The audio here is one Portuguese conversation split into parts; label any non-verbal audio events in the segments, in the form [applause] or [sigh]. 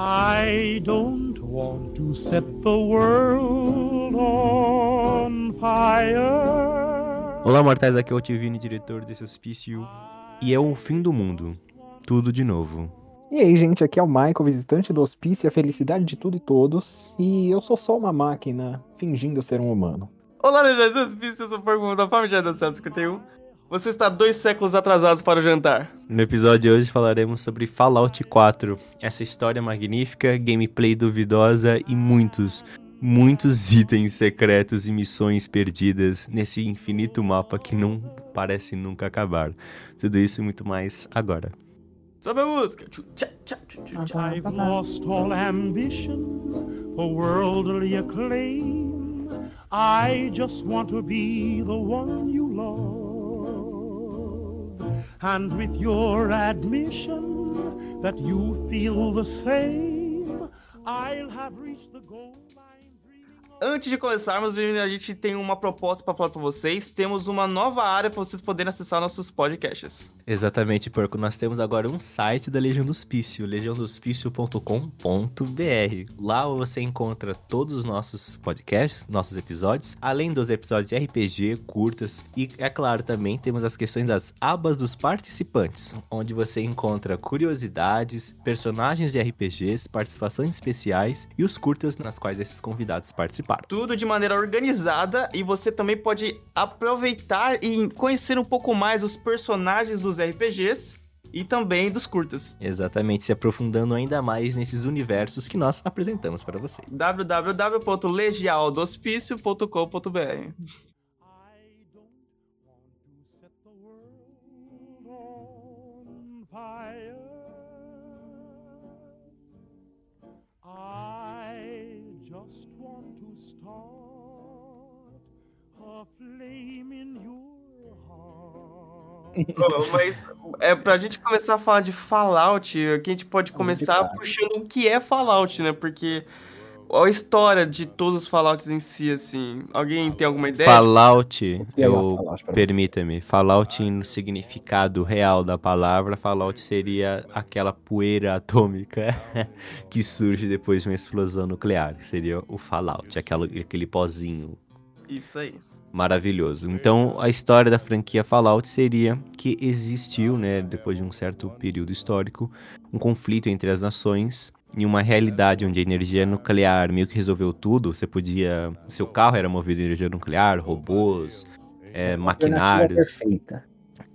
I don't want to set the world on fire. Olá, mortais, aqui é o Tivini, diretor desse hospício. E é o fim do mundo. Tudo de novo. E aí, gente, aqui é o Michael, visitante do hospício, a felicidade de tudo e todos. E eu sou só uma máquina, fingindo ser um humano. Olá, legendas do hospício, eu sou o Porco da Fama de Adam 51. Você está dois séculos atrasados para o jantar. No episódio de hoje falaremos sobre Fallout 4, essa história magnífica, gameplay duvidosa e muitos, muitos itens secretos e missões perdidas nesse infinito mapa que não parece nunca acabar. Tudo isso e muito mais agora. Sobe a música. I've lost all ambition for worldly acclaim. I just want to be the one you love. And with your admission that you feel the same, I'll have reached the goal. Antes de começarmos, a gente tem uma proposta para falar para vocês. Temos uma nova área para vocês poderem acessar nossos podcasts. Exatamente, Porco. Nós temos agora um site da Legião do Hospício, legiãodohospício.com.br. Lá você encontra todos os nossos podcasts, nossos episódios, além dos episódios de RPG, curtas e, é claro, também temos as questões das abas dos participantes, onde você encontra curiosidades, personagens de RPGs, participações especiais e os curtas nas quais esses convidados participaram. Tudo de maneira organizada e você também pode aproveitar e conhecer um pouco mais os personagens dos RPGs e também dos curtas. Exatamente, se aprofundando ainda mais nesses universos que nós apresentamos para você. I just want to start a flame in Mas é pra gente começar a falar de Fallout, aqui a gente pode começar claro. puxando o que é Fallout, né? Porque a história de todos os Fallouts em si, assim. Alguém tem alguma ideia? Fallout, é eu permita-me, Fallout no significado real da palavra, Fallout seria aquela poeira atômica [laughs] que surge depois de uma explosão nuclear, que seria o Fallout, aquela, aquele pozinho Isso aí. Maravilhoso. Então, a história da franquia Fallout seria que existiu, né, depois de um certo período histórico, um conflito entre as nações em uma realidade onde a energia nuclear meio que resolveu tudo. Você podia, seu carro era movido a energia nuclear, robôs, é, maquinários. perfeita.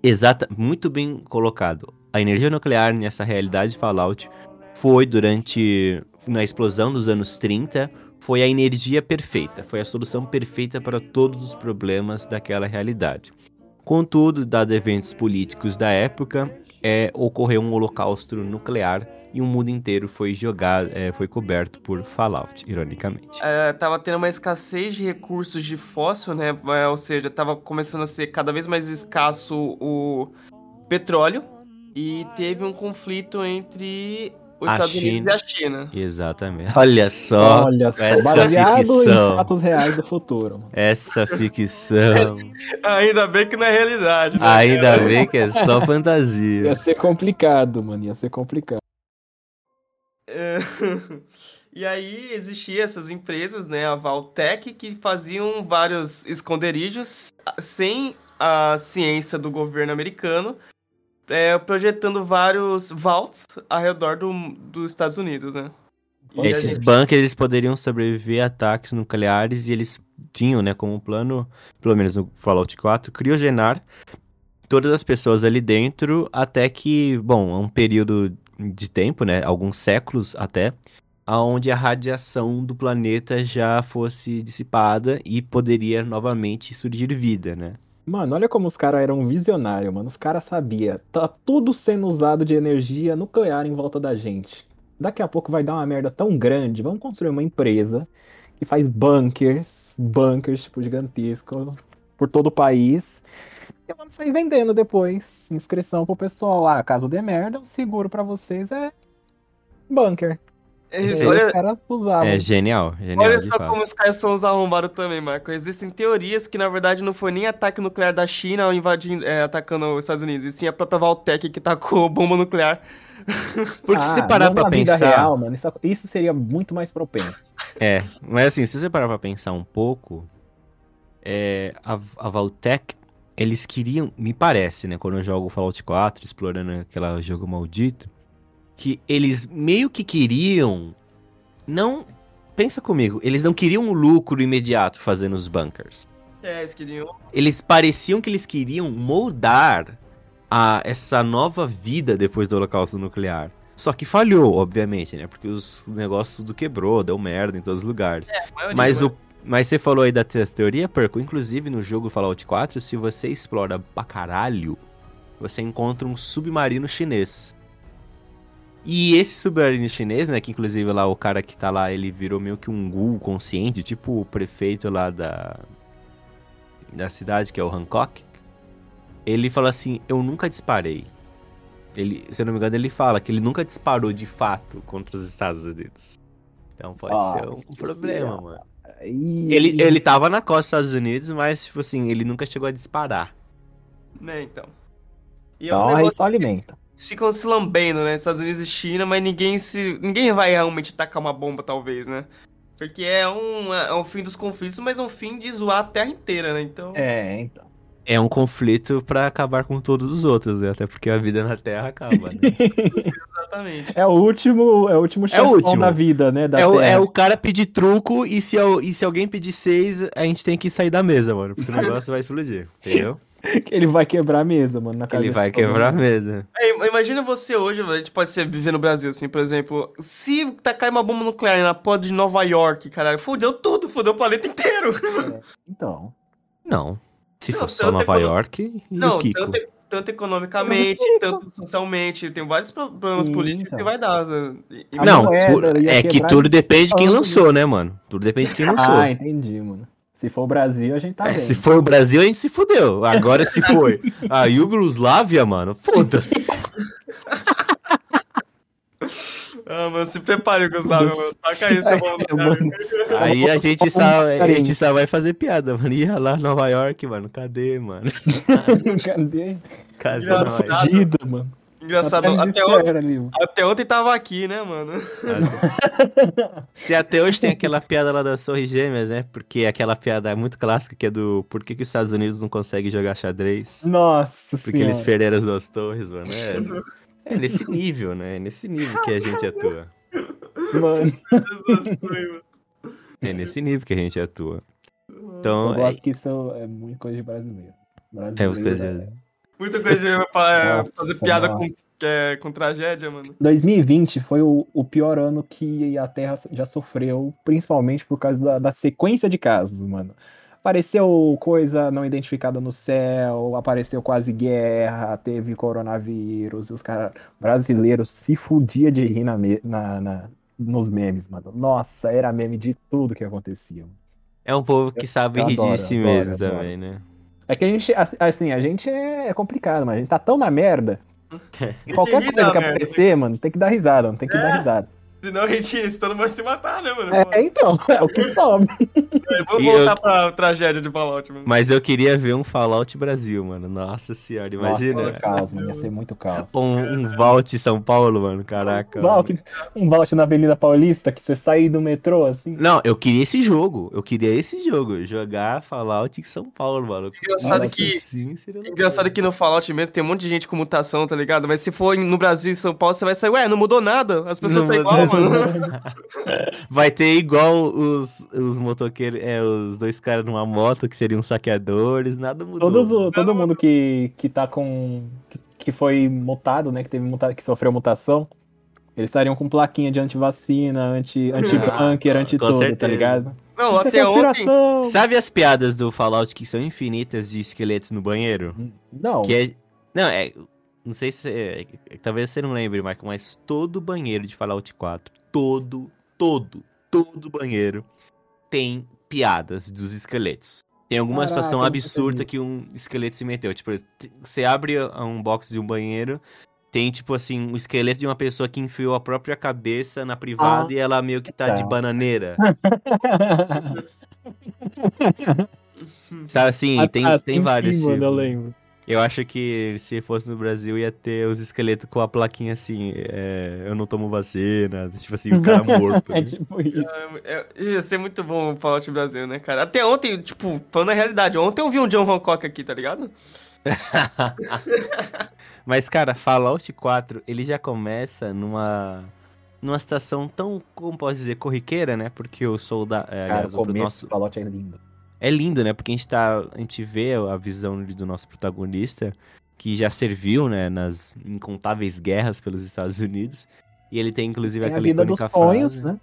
Exata, muito bem colocado. A energia nuclear nessa realidade Fallout foi durante na explosão dos anos 30, foi a energia perfeita, foi a solução perfeita para todos os problemas daquela realidade. Contudo, dado eventos políticos da época, é, ocorreu um holocausto nuclear e o mundo inteiro foi jogado, é, foi coberto por Fallout, ironicamente. É, tava tendo uma escassez de recursos de fóssil, né? É, ou seja, tava começando a ser cada vez mais escasso o petróleo. E teve um conflito entre os A Estados Unidos China. e a China. Exatamente. Olha só, Olha só, essa baseado ficção. em fatos reais do futuro. mano. essa ficção. [laughs] Ainda bem que não é realidade, né? Ainda bem que é só fantasia. Ia ser complicado, mano, ia ser complicado. É, [laughs] E aí existiam essas empresas, né, a Valtech, que faziam vários esconderijos sem a ciência do governo americano, é, projetando vários vaults ao redor do, dos Estados Unidos, né? E Esses gente- bunkers eles poderiam sobreviver a ataques nucleares e eles tinham, né, como plano, pelo menos no Fallout 4, criogenar todas as pessoas ali dentro até que, bom, um período de tempo, né, alguns séculos até, aonde a radiação do planeta já fosse dissipada e poderia novamente surgir vida, né? Mano, olha como os caras eram visionários, mano. Os caras sabiam. Tá tudo sendo usado de energia nuclear em volta da gente. Daqui a pouco vai dar uma merda tão grande. Vamos construir uma empresa que faz bunkers, bunkers, tipo, gigantesco, por todo o país. E vamos sair vendendo depois. Inscrição pro pessoal. Ah, caso dê merda, o seguro pra vocês é bunker. É, olha. É genial, genial olha só fato. como os caras são os arrombados também, Marco. Existem teorias que, na verdade, não foi nem ataque nuclear da China invadindo, é, atacando os Estados Unidos, e sim a própria Valtech que tacou bomba nuclear. [laughs] Porque se você Ah, parar pra na vida pensar... real, mano, isso, isso seria muito mais propenso. É, mas assim, se você parar pra pensar um pouco, é, a, a Valtech, eles queriam, me parece, né, quando eu jogo Fallout 4, explorando aquele jogo maldito, que eles meio que queriam, não, pensa comigo, eles não queriam o lucro imediato fazendo os bunkers. É, eles queriam. Eles pareciam que eles queriam moldar a, essa nova vida depois do holocausto nuclear. Só que falhou, obviamente, né? Porque os negócios tudo quebrou, deu merda em todos os lugares. maioria, Mas, o, mas você falou aí da te- teoria, Perco. Inclusive, no jogo Fallout 4, se você explora pra caralho, você encontra um submarino chinês. E esse submarino chinês, né, que inclusive lá o cara que tá lá, ele virou meio que um ghoul consciente, tipo o prefeito lá da, da cidade, que é o Hancock. Ele fala assim, eu nunca disparei. Ele, se eu não me engano, ele fala que ele nunca disparou de fato contra os Estados Unidos. Então pode ser um problema, mano. E- Ele, ele tava na costa dos Estados Unidos, mas, tipo assim, ele nunca chegou a disparar. Né, então. E é um Então negócio só que alimenta. Ficam se lambendo, né? Estados Unidos e China, mas ninguém se. Ninguém vai realmente tacar uma bomba, talvez, né? Porque é um, é um fim dos conflitos, mas é um fim de zoar a terra inteira, né? Então. É, então. É um conflito pra acabar com todos os outros, né? Até porque a vida na Terra acaba, né? [laughs] Exatamente. É o último, é o último chefão último. da vida, né? Da é, o, Terra. é o cara pedir truco e se, e se alguém pedir seis, a gente tem que sair da mesa, mano. Porque o negócio vai explodir, entendeu? que [laughs] ele vai quebrar a mesa, mano, na Ele cabeça vai de todo quebrar a mesa. É, imagina você hoje, a gente pode ser viver no Brasil, assim, por exemplo. Se tacar uma bomba nuclear na porta de Nova York, caralho, fudeu tudo, fudeu o planeta inteiro. Então. Não. Se Não, fosse só Nova econo- York e Não, o Kiko. tanto, tanto economicamente, tanto socialmente, tem vários pro- problemas Sim, políticos então. que vai dar. né? E- A Não, moeda é que tudo depende de quem lançou, né, mano? Tudo depende de quem [laughs] lançou. Ah, entendi, mano. Se for o Brasil, a gente tá É, bem. se for o Brasil, a gente se fudeu. Agora, se foi a [laughs] Yugoslávia, mano, foda-se. Ah, mano, se prepare, Gustavo, mano. Taca aí bomba [laughs] É, mano. Aí a gente, Só um só, a gente só vai fazer piada, mano. Ia lá Nova York, mano. Cadê, mano? [laughs] Cadê? Cadê Engraçado. Fudido, mano. Engraçado, Até até ontem, até ontem tava aqui, né, mano? [laughs] Se até hoje tem aquela piada lá das Torres Gêmeas, né? Porque aquela piada muito clássica que é do por que, que os Estados Unidos não conseguem jogar xadrez? Nossa Porque eles senhora. perderam as duas torres, mano. É, é nesse nível, né? É nesse nível que a gente atua. Mano, É nesse nível que a gente atua. eu Então, é, que isso é muito coisa de brasileiro. é Brasileiro. coisa. Muita coisa pra Nossa, fazer piada com, é, com tragédia, mano. 2020 foi o, o pior ano que a Terra já sofreu, principalmente por causa da, da sequência de casos, mano. Apareceu coisa não identificada no céu, apareceu quase guerra, teve coronavírus, e os caras brasileiros se fudia de rir na, na- na- nos memes, mano. Nossa, era meme de tudo que acontecia. É um povo que sabe eu rir adoro, de si adoro, mesmo adoro. também, né? É que a gente, assim, a gente é, é complicado, mas a gente tá tão na merda. [laughs] Que Qualquer coisa que merda. aparecer, mano, tem que dar risada, não tem que dar risada. Senão a gente, senão não vai se matar, né, mano? É, então, é o que [laughs] sobe. Vamos E eu- voltar pra tragédia de Fallout, mano. Mas eu queria ver um Fallout Brasil, mano. Nossa senhora, imagina. Nossa, caos, mano, ia ser muito caos. um, um Vault São Paulo, mano. Caraca. Um mano. vault, um vault na Avenida Paulista, que você sai do metrô, assim. Não, eu queria esse jogo. Eu queria esse jogo. Jogar Fallout em São Paulo, mano. Engraçado Nossa, que- sim. Engraçado que no Fallout mesmo tem um monte de gente com mutação, tá ligado? Mas se for no Brasil e São Paulo, você vai sair, ué, não mudou nada. As pessoas estão igual, mudou mano. [laughs] Vai ter igual os, os motoqueiros, é, os dois caras numa moto que seriam saqueadores, nada mudou. Todos, o- todo mundo que, que tá com. Que, que foi mutado, né? Que teve muta, que sofreu mutação. Eles estariam com plaquinha de antivacina, anti, anti-bunker, com anti-tudo, tá certeza. ligado? Não, Isso é até ontem. conspiração! Sabe as piadas do Fallout que são infinitas de esqueletos no banheiro? Não, Que é. Não, é. Não sei se. é, talvez você não lembre, Marco, mas todo banheiro de Fallout 4, todo, todo, todo banheiro tem piadas dos esqueletos. Tem alguma Caraca, situação eu absurda que um esqueleto se meteu. Tipo, você abre um box de um banheiro, Tem, tipo assim, o esqueleto de uma pessoa que enfiou a própria cabeça na privada Ah, e ela meio que tá de tá. bananeira. [laughs] Sabe assim, tem, Ah, tem sim, vários mano, eu tipos. lembro. Eu acho que se fosse no Brasil ia ter os esqueletos com a plaquinha assim, é, eu não tomo vacina, tipo assim, o cara [laughs] morto. É né? tipo isso. É, é, ia ser muito bom o Fallout Brasil, né, cara? Até ontem, tipo, falando a realidade, ontem eu vi um John Hancock aqui, tá ligado? [laughs] Mas, cara, Fallout 4, ele já começa numa numa situação tão, como posso dizer, corriqueira, né? Porque o soldado, é, Cara, aliás, o começo nosso do Fallout é lindo. É lindo, né? Porque a gente tá, a gente vê a visão do nosso protagonista, que já serviu, né, nas incontáveis guerras pelos Estados Unidos, e ele tem inclusive Tem a aquela vida dos icônica sonhos, frase. né?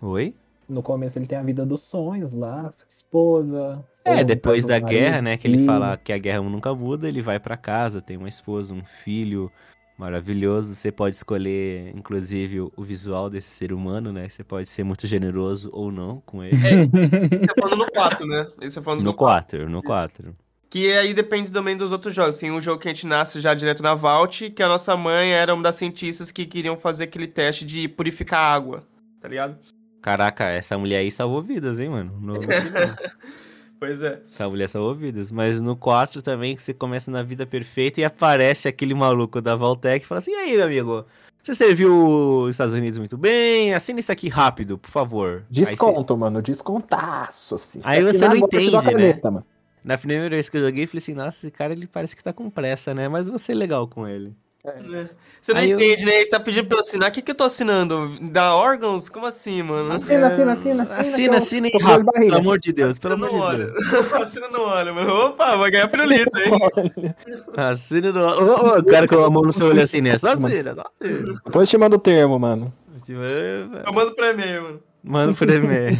Oi? No começo ele tem a vida dos sonhos lá, esposa. É, depois no da guerra, marido, né, que ele fala que a guerra nunca muda, ele vai pra casa, tem uma esposa, um filho maravilhoso. Você pode escolher, inclusive, o visual desse ser humano, né? Você pode ser muito generoso ou não com ele. Esse é falando no 4, né? Esse é falando No do 4. 4, no 4. Que aí depende também dos outros jogos. Tem um jogo que a gente nasce já direto na Vault, que a nossa mãe era uma das cientistas que queriam fazer aquele teste de purificar água, tá ligado? Caraca, essa mulher aí salvou vidas, hein, mano? No- [laughs] Pois é. Essa mulher salvou vidas. Mas no 4 também, que você começa na vida perfeita e aparece aquele maluco da Valtec e fala assim: e aí, meu amigo? Você serviu os Estados Unidos muito bem? Assina isso aqui rápido, por favor. Aí você- Desconto, mano, descontaço, assim. Se Aí você assinar não entende, né? caneta, mano. Na primeira vez que eu joguei, eu falei assim: nossa, esse cara ele parece que tá com pressa, né? Mas eu vou ser legal com ele. Né? Você não Aí eu- entende, né? Ele tá pedindo pra eu assinar. O que, que eu tô assinando? Da órgãos? Como assim, mano? Assina, assina, assina, assina. Assina, que eu- assina rápido, pelo amor de Deus, pelo [laughs] Assina amor não de. Deus. Assina não olha, mano. Opa, vai ganhar pirulito, hein? [laughs] Assina. Ô, ô, O cara com a mão no seu olho assim, né? Só assina, só assina. Depois te manda o termo, mano. É, Eu mando pra e-mail, mano. Manda por e-mail.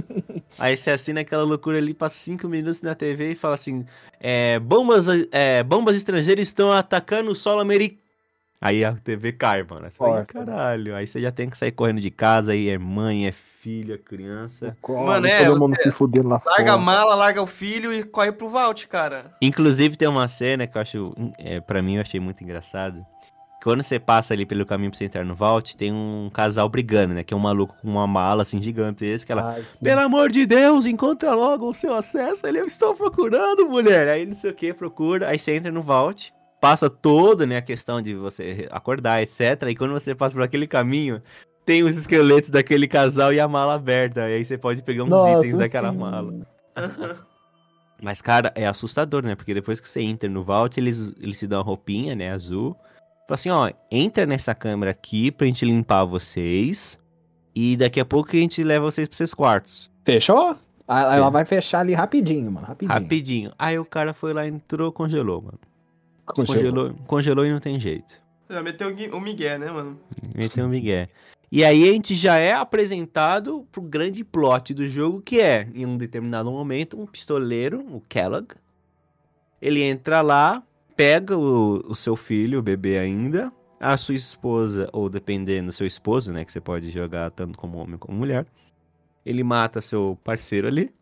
[laughs] Aí você assina aquela loucura ali, passa cinco minutos na TV e fala assim: é, bombas, é, bombas estrangeiras estão atacando o solo americano. Aí a TV cai, mano. Aí Você fala, "Ih, Corta. caralho. Aí você já tem que sair correndo de casa, aí é mãe, é filho, é criança. Mano, é, Todo mundo se fudendo lá Larga a fora. mala, larga o filho e corre pro Vault, cara. Inclusive tem uma cena que eu acho, é, pra mim eu achei muito engraçado. Quando você passa ali pelo caminho pra você entrar no Vault, tem um casal brigando, né? Que é um maluco com uma mala assim gigantesca. Ela, Ai. Pelo amor de Deus, encontra logo o seu acesso. Ele, eu estou procurando, mulher. Aí não sei o que, procura. Aí você entra no Vault, passa toda, né, a questão de você acordar, etc. E quando você passa por aquele caminho, tem os esqueletos daquele casal e a mala aberta. E aí você pode pegar uns Nossa, itens daquela sim. mala. [laughs] Mas, cara, é assustador, né? Porque depois que você entra no Vault, eles, eles te dão uma roupinha, né, azul. Fala assim, ó, entra nessa câmera aqui pra gente limpar vocês. E daqui a pouco a gente leva vocês pros seus quartos. Fechou? Ah, Ela É. vai fechar ali rapidinho, mano. Rapidinho. Rapidinho. Aí o cara foi lá, entrou, congelou, mano. Congelou. Congelou, congelou e não tem jeito. Já meteu o o Miguel, né, mano? Meteu um migué. E aí a gente já é apresentado pro grande plot do jogo, que é, em um determinado momento, um pistoleiro, o Kellogg. Ele entra lá, pega o, o seu filho, o bebê ainda, a sua esposa, ou dependendo, seu esposo, né, que você pode jogar tanto como homem como mulher. Ele mata seu parceiro ali.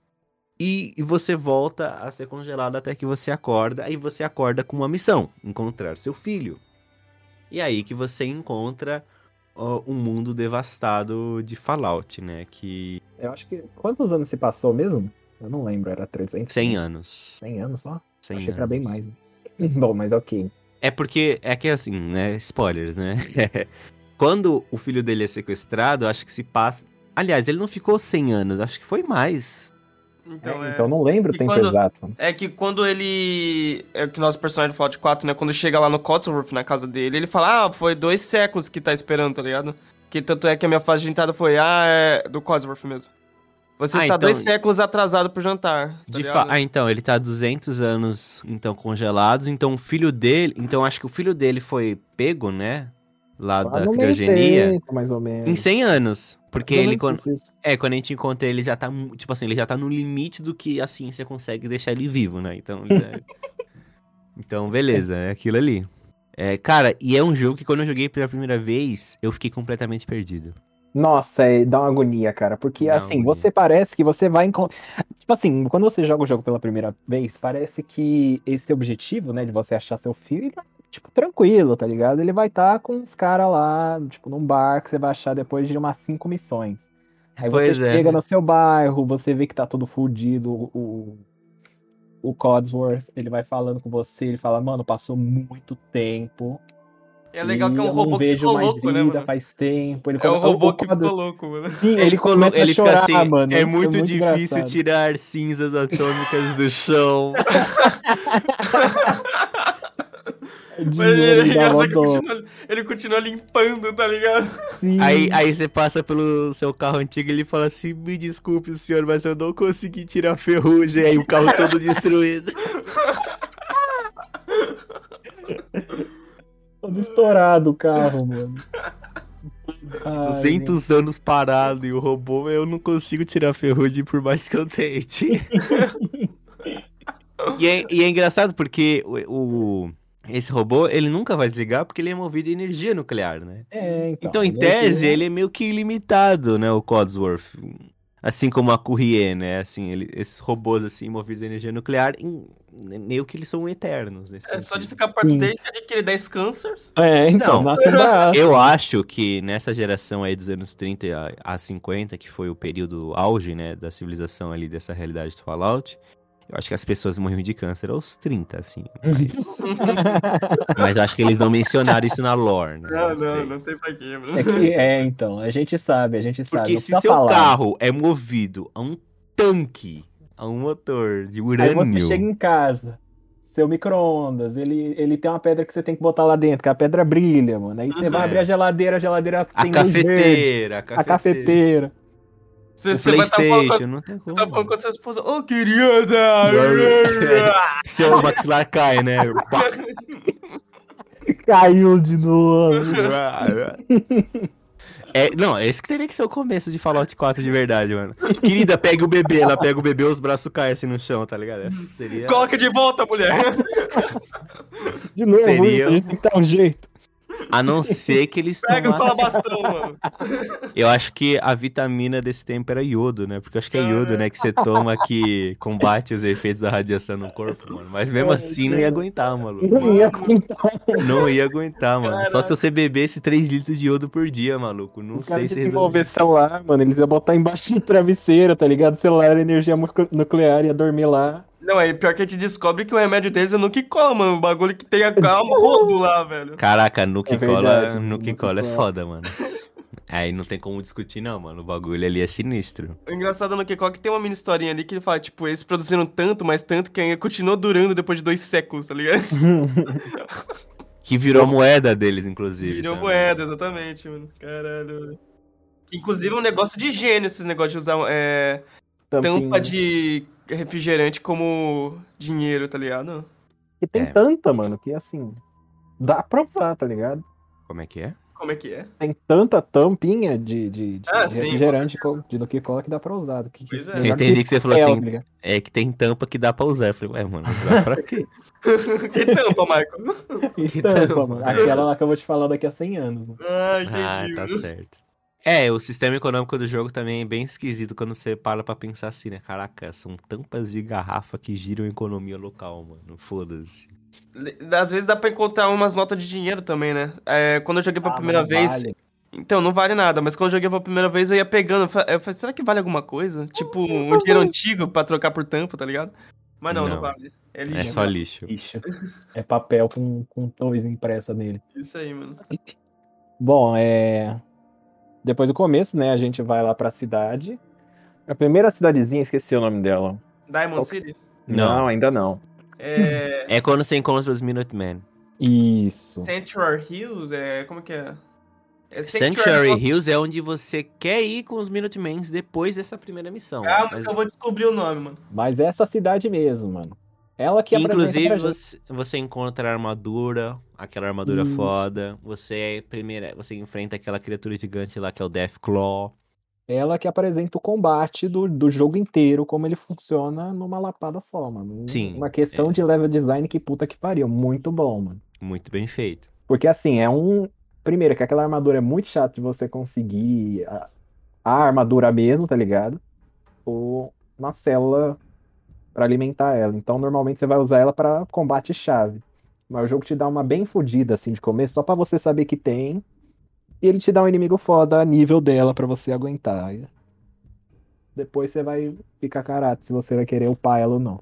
E, você volta a ser congelado até que você acorda. Aí você acorda com uma missão: encontrar seu filho. E aí que você encontra ó, um mundo devastado de Fallout, né? Que. Eu acho que. Quantos anos se passou mesmo? Eu não lembro, era 300? 100 anos. 100 anos só? 100 Achei que era anos. bem mais. [laughs] Bom, mas ok. É porque, é que assim, né? Spoilers, né? [laughs] Quando o filho dele é sequestrado, acho que se passa. Aliás, ele não ficou 100 anos, acho que foi mais. Então, É, é... Então eu não lembro o tempo quando- exato. É que quando ele. É que o nosso personagem do Fallout 4, né? Quando chega lá no Cotsworth, na casa dele, ele fala: Ah, foi dois séculos que tá esperando, tá ligado? Que tanto é que a minha fase de entrada foi: Ah, é do Cotsworth mesmo. Você Ah, está então- dois séculos atrasado pro jantar. Tá fa... Ah, então, ele tá 200 anos, então, congelados. Então, o filho dele... Então, acho que o filho dele foi pego, né? Lá Ah, da criogenia. tempo, mais ou menos. Em 100 anos. Porque ele, quando... É, quando a gente encontra ele, já tá, tipo assim, ele já tá no limite do que a ciência consegue deixar ele vivo, né? Então, [laughs] então beleza, é aquilo ali. É, cara, e é um jogo que quando eu joguei pela primeira vez, eu fiquei completamente perdido. Nossa, é, dá uma agonia, cara. Porque, Dá assim, você parece que você vai encontrar. Tipo assim, quando você joga o jogo pela primeira vez, parece que esse objetivo, né, de você achar seu filho, tipo, tranquilo, tá ligado? Ele vai estar com os caras lá, tipo, num bar que você vai achar depois de umas cinco missões. Aí Pois você é. chega no seu bairro, você vê que tá todo fudido, o, o Codsworth, ele vai falando com você, ele fala, mano, passou muito tempo. É legal que é um robô que ficou louco, né, vida mano? faz tempo. Ele É um robô que ficou louco, mano. Sim, ele, ficou- começa ele a chorar, fica assim, mano. é muito, difícil engraçado. tirar cinzas atômicas do chão. [laughs] [laughs] Mas ele, é continua, ele continua limpando, tá ligado? Sim. Aí, aí você passa pelo seu carro antigo e ele fala assim: Me desculpe, senhor, mas eu não consegui tirar a ferrugem. Aí o carro todo destruído. [laughs] Todo estourado o carro, mano. Ai, 200 anos parado e o robô, eu não consigo tirar a ferrugem por mais que eu tente. [laughs] e, é, e é engraçado porque o, o- esse robô, ele nunca vai desligar porque ele é movido a energia nuclear, né? É, então. Então, em ele é tese, que- ele é meio que ilimitado, né, o Codsworth. Assim como a Courrier, né? Assim, ele- esses robôs, assim, movidos a energia nuclear, em- meio que eles são eternos. Nesse É só de sentido. ficar perto Sim. dele que adquire 10 cânceres. É, então, Não. Eu acho que nessa geração aí dos anos 30 a, a 50, que foi o período auge, né, da civilização ali dessa realidade do Fallout, eu acho que as pessoas morriam de câncer aos 30, assim. Mas, [laughs] mas eu acho que eles não mencionaram isso na lore, né? Não, não, sei. não tem pra quê, mano. É, que- é, então, a gente sabe, a gente sabe. Porque não se seu falar. carro é movido a um tanque, a um motor de Aí urânio... você chega em casa, seu micro-ondas, ele, ele tem uma pedra que você tem que botar lá dentro, que a pedra brilha, mano. Aí você vai É. abrir a geladeira, a geladeira A tem luz verde, cafeteira, a a cafeteira, cafeteira. Você, vai estar falando com não tem como. tá falando com a sua esposa, ô querida! [laughs] Seu maxilar cai, né? [laughs] Caiu de novo. [laughs] É, não, esse que teria que ser o começo de Fallout 4 de verdade, mano. Querida, pegue o bebê, ela pega o bebê, os braços caem assim no chão, tá ligado? É, Seria. Coloca de volta, mulher! De novo, Seria- isso, a gente tem que dar um jeito. A não ser que eles Pega o tomassem. calabastão, [laughs] mano. Eu acho que a vitamina desse tempo era iodo, né? Porque eu acho que é iodo, né? Que você toma que combate os efeitos da radiação no corpo, mano. Mas mesmo assim não ia aguentar, maluco. Não ia contar. Não ia aguentar, mano. Só se Caraca. você bebesse 3 litros de iodo por dia, maluco. Não Os sei se desenvolver resolve. celular, mano, eles iam botar embaixo do travesseiro, tá ligado? O celular era energia nuclear, ia dormir lá. Não, aí pior que a gente descobre que o remédio deles é no que cola, mano. O bagulho que tem a calma rodo lá, velho. Caraca, Nuke É Cola, Nuke Cola é foda, mano. [laughs] Aí não tem como discutir, não, mano. O bagulho ali é sinistro. O engraçado no que cola é que tem uma mini historinha ali que ele fala, tipo, eles produziram tanto, mas tanto que ainda continuou durando depois de dois séculos, tá ligado? [laughs] Que virou a moeda deles, inclusive. Virou também. moeda, exatamente, mano. Caralho. velho. Inclusive é um negócio de gênio esses negócios de usar é, tampa de refrigerante como dinheiro, tá ligado? E tem É. tanta, mano, que assim. Dá pra usar, tá ligado? Como é que é? Como é que é? Tem tanta tampinha de, de, de Ah, sim, refrigerante co- de do que cola que dá pra usar. Do que, Pois é. Eu entendi que você falou papel, assim? É que tem tampa que dá pra usar. Eu falei, ué, mano, usar pra [laughs] quê? que tampa, Michael? [laughs] E tampa, tampa, mano. Aquela lá que eu vou te falar daqui a 100 anos. Mano. Ah, ah, entendi. tá certo. É, o sistema econômico do jogo também é bem esquisito quando você para pra pensar assim, né? Caraca, são tampas de garrafa que giram a economia local, mano. Foda-se. Às vezes dá pra encontrar umas notas de dinheiro também, né? É, quando eu joguei pela Ah, primeira vez. vale. Então, não vale nada, mas quando eu joguei pela primeira vez eu ia pegando. Eu fa- eu falei, será que vale alguma coisa? Tipo, um dinheiro antigo pra trocar por tampa, tá ligado? Mas não, não, Não. vale. É É lixo. só mano. lixo. Ixi, é papel com, com torres impressa nele. Isso aí, mano. Bom, é. Depois do começo, né? A gente vai lá pra cidade. A primeira cidadezinha, esqueci o nome dela. Diamond. City? Não. ainda não. É. É quando você encontra os Minutemen. Isso. Sanctuary Hills? É. Como que é? É Sanctuary Hills. Hills é onde você quer ir com os Minutemens depois dessa primeira missão. Calma, Mas- eu vou descobrir o nome, mano. Mas essa cidade mesmo, mano. Ela que, Que apresenta inclusive você, você encontra a armadura, aquela armadura Isso. foda. Você é primeira, você enfrenta aquela criatura gigante lá que é o Deathclaw. Ela que apresenta o combate do, do jogo inteiro, como ele funciona numa lapada só, mano. Sim, Uma questão é. de level design que puta que pariu. Muito bom, mano. Muito bem feito. Porque assim, é um. Primeiro, que aquela armadura é muito chato de você conseguir a, a armadura mesmo, tá ligado? Ou uma célula pra alimentar ela. Então, normalmente você vai usar ela pra combate chave. Mas o jogo te dá uma bem fodida assim de começo, só pra você saber que tem. E ele te dá um inimigo foda a nível dela pra você aguentar. Depois você vai ficar caráter se você vai querer upar ela ou não.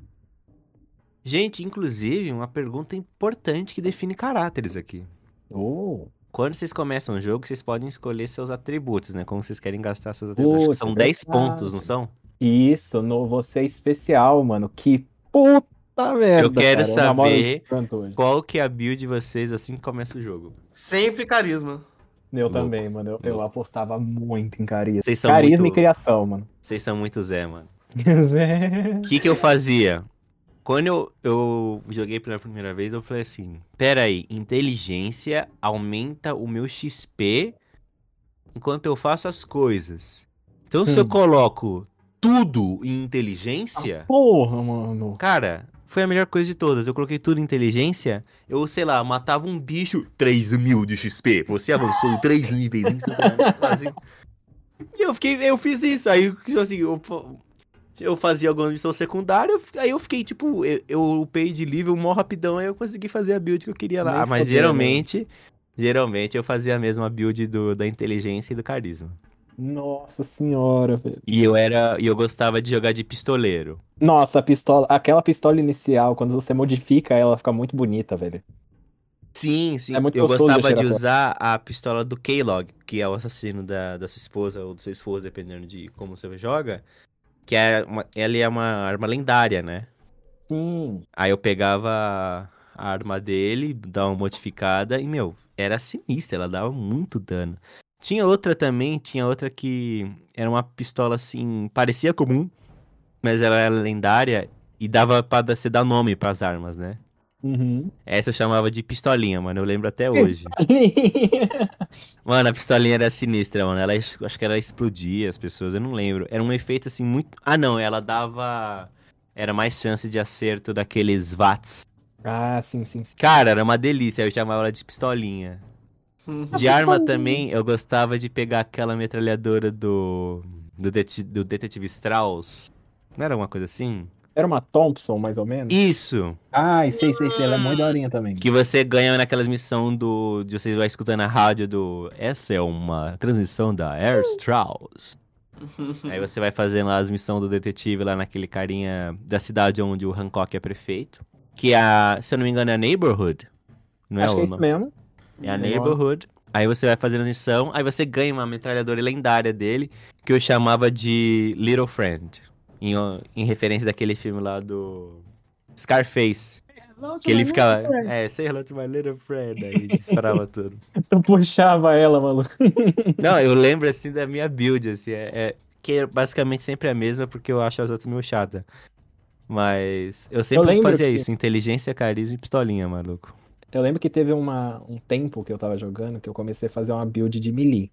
Gente, inclusive, uma pergunta importante que define caráteres aqui. Oh, Quando vocês começam o jogo, vocês podem escolher seus atributos, né? Como vocês querem gastar seus atributos. Acho que são verdade. 10 pontos, não são? Isso, no Você é Especial, mano. Que puta merda. quero cara. saber- hoje. Qual que é a build de vocês assim que começa o jogo? Sempre carisma. Eu Louco. também, mano. Eu, eu apostava muito em carisma. Vocês são Carisma muito- e criação, mano. Vocês são muito Zé, mano. Zé. [laughs] O que, que eu fazia? Quando eu, eu joguei pela primeira vez, eu falei assim: peraí, inteligência aumenta o meu XP enquanto eu faço as coisas. Então, se eu Hum. coloco tudo em inteligência, Porra, mano. cara, foi a melhor coisa de todas. Eu coloquei tudo em inteligência, eu, sei lá, matava um bicho, 3 mil de XP. Você avançou 3 níveis instantaneamente. assim. E eu fiquei, eu fiz isso. Aí, tipo assim, eu, eu fazia alguma missão secundária, aí eu fiquei, tipo, eu, eu upei de nível mó rapidão, aí eu consegui fazer a build que eu queria lá. Ah, mas fodendo. geralmente, geralmente eu fazia a mesma build do, da inteligência e do carisma. Nossa senhora, velho. E eu era, e eu gostava de jogar de pistoleiro. Nossa, a pistola, aquela pistola inicial, quando você modifica ela, fica muito bonita, velho. Sim, sim. É eu gostava de de usar a pistola do K-Log, que é o assassino da, da sua esposa ou do seu esposo, dependendo de como você joga. Que é uma, ela é uma arma lendária, né? Sim. Aí eu pegava a arma dele, dava uma modificada e, meu, era sinistra, ela dava muito dano. Tinha outra também, tinha outra que era uma pistola assim, parecia comum, mas ela era lendária e dava pra dar- você dar nome pras armas, né? Uhum. Essa eu chamava de pistolinha, mano, eu lembro até hoje. [laughs] Mano, a pistolinha era sinistra, mano. Ela, acho que ela explodia as pessoas, eu não lembro. Era um efeito assim muito. Ah, não, ela dava. Era mais chance de acerto daqueles VATs. ah, sim, sim, sim. Cara, era uma delícia, eu chamava ela de pistolinha. De arma também, eu gostava de pegar aquela metralhadora do. Do, det do Detetive Strauss. Não era uma coisa assim? Era uma Thompson, mais ou menos? Isso! Ai, sei, sei, sei. Ela é muito daorinha também. Que você ganha naquelas missões do. De você vai escutando a rádio do. Essa é uma transmissão da Air Strauss. Aí você vai fazendo lá as missões do detetive lá naquele carinha da cidade onde o Hancock é prefeito. Que é a, se eu não me engano, é a Neighborhood. Não Acho é que é o isso mesmo. É a. Neighborhood. Aí você vai fazendo a missão, aí você ganha uma metralhadora lendária dele, que eu chamava de Little Friend. Em, em referência daquele filme lá do Scarface. Que ele ficava, é, say hello to my little friend. Aí disparava [laughs] tudo. Eu puxava ela, maluco. [laughs] Não, eu lembro assim da minha build, assim, é, é- que é basicamente sempre a mesma, porque eu acho as outras meio chata. Mas eu sempre lembro fazia que- isso, inteligência, carisma e pistolinha, maluco. Eu lembro que teve uma, um tempo que eu tava jogando que eu comecei a fazer uma build de melee.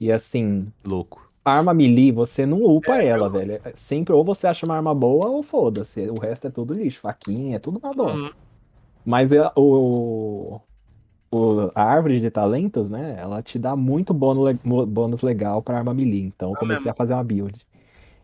E assim, Louco. arma melee, você não upa ela, velho. É Sempre ou você acha uma arma boa ou foda-se. O resto é tudo lixo. Faquinha, é tudo uma bosta. Uhum. Mas é, o, o- a árvore de talentos, né? Ela te dá muito bônus, bônus legal pra arma melee. Então eu É comecei a fazer uma build.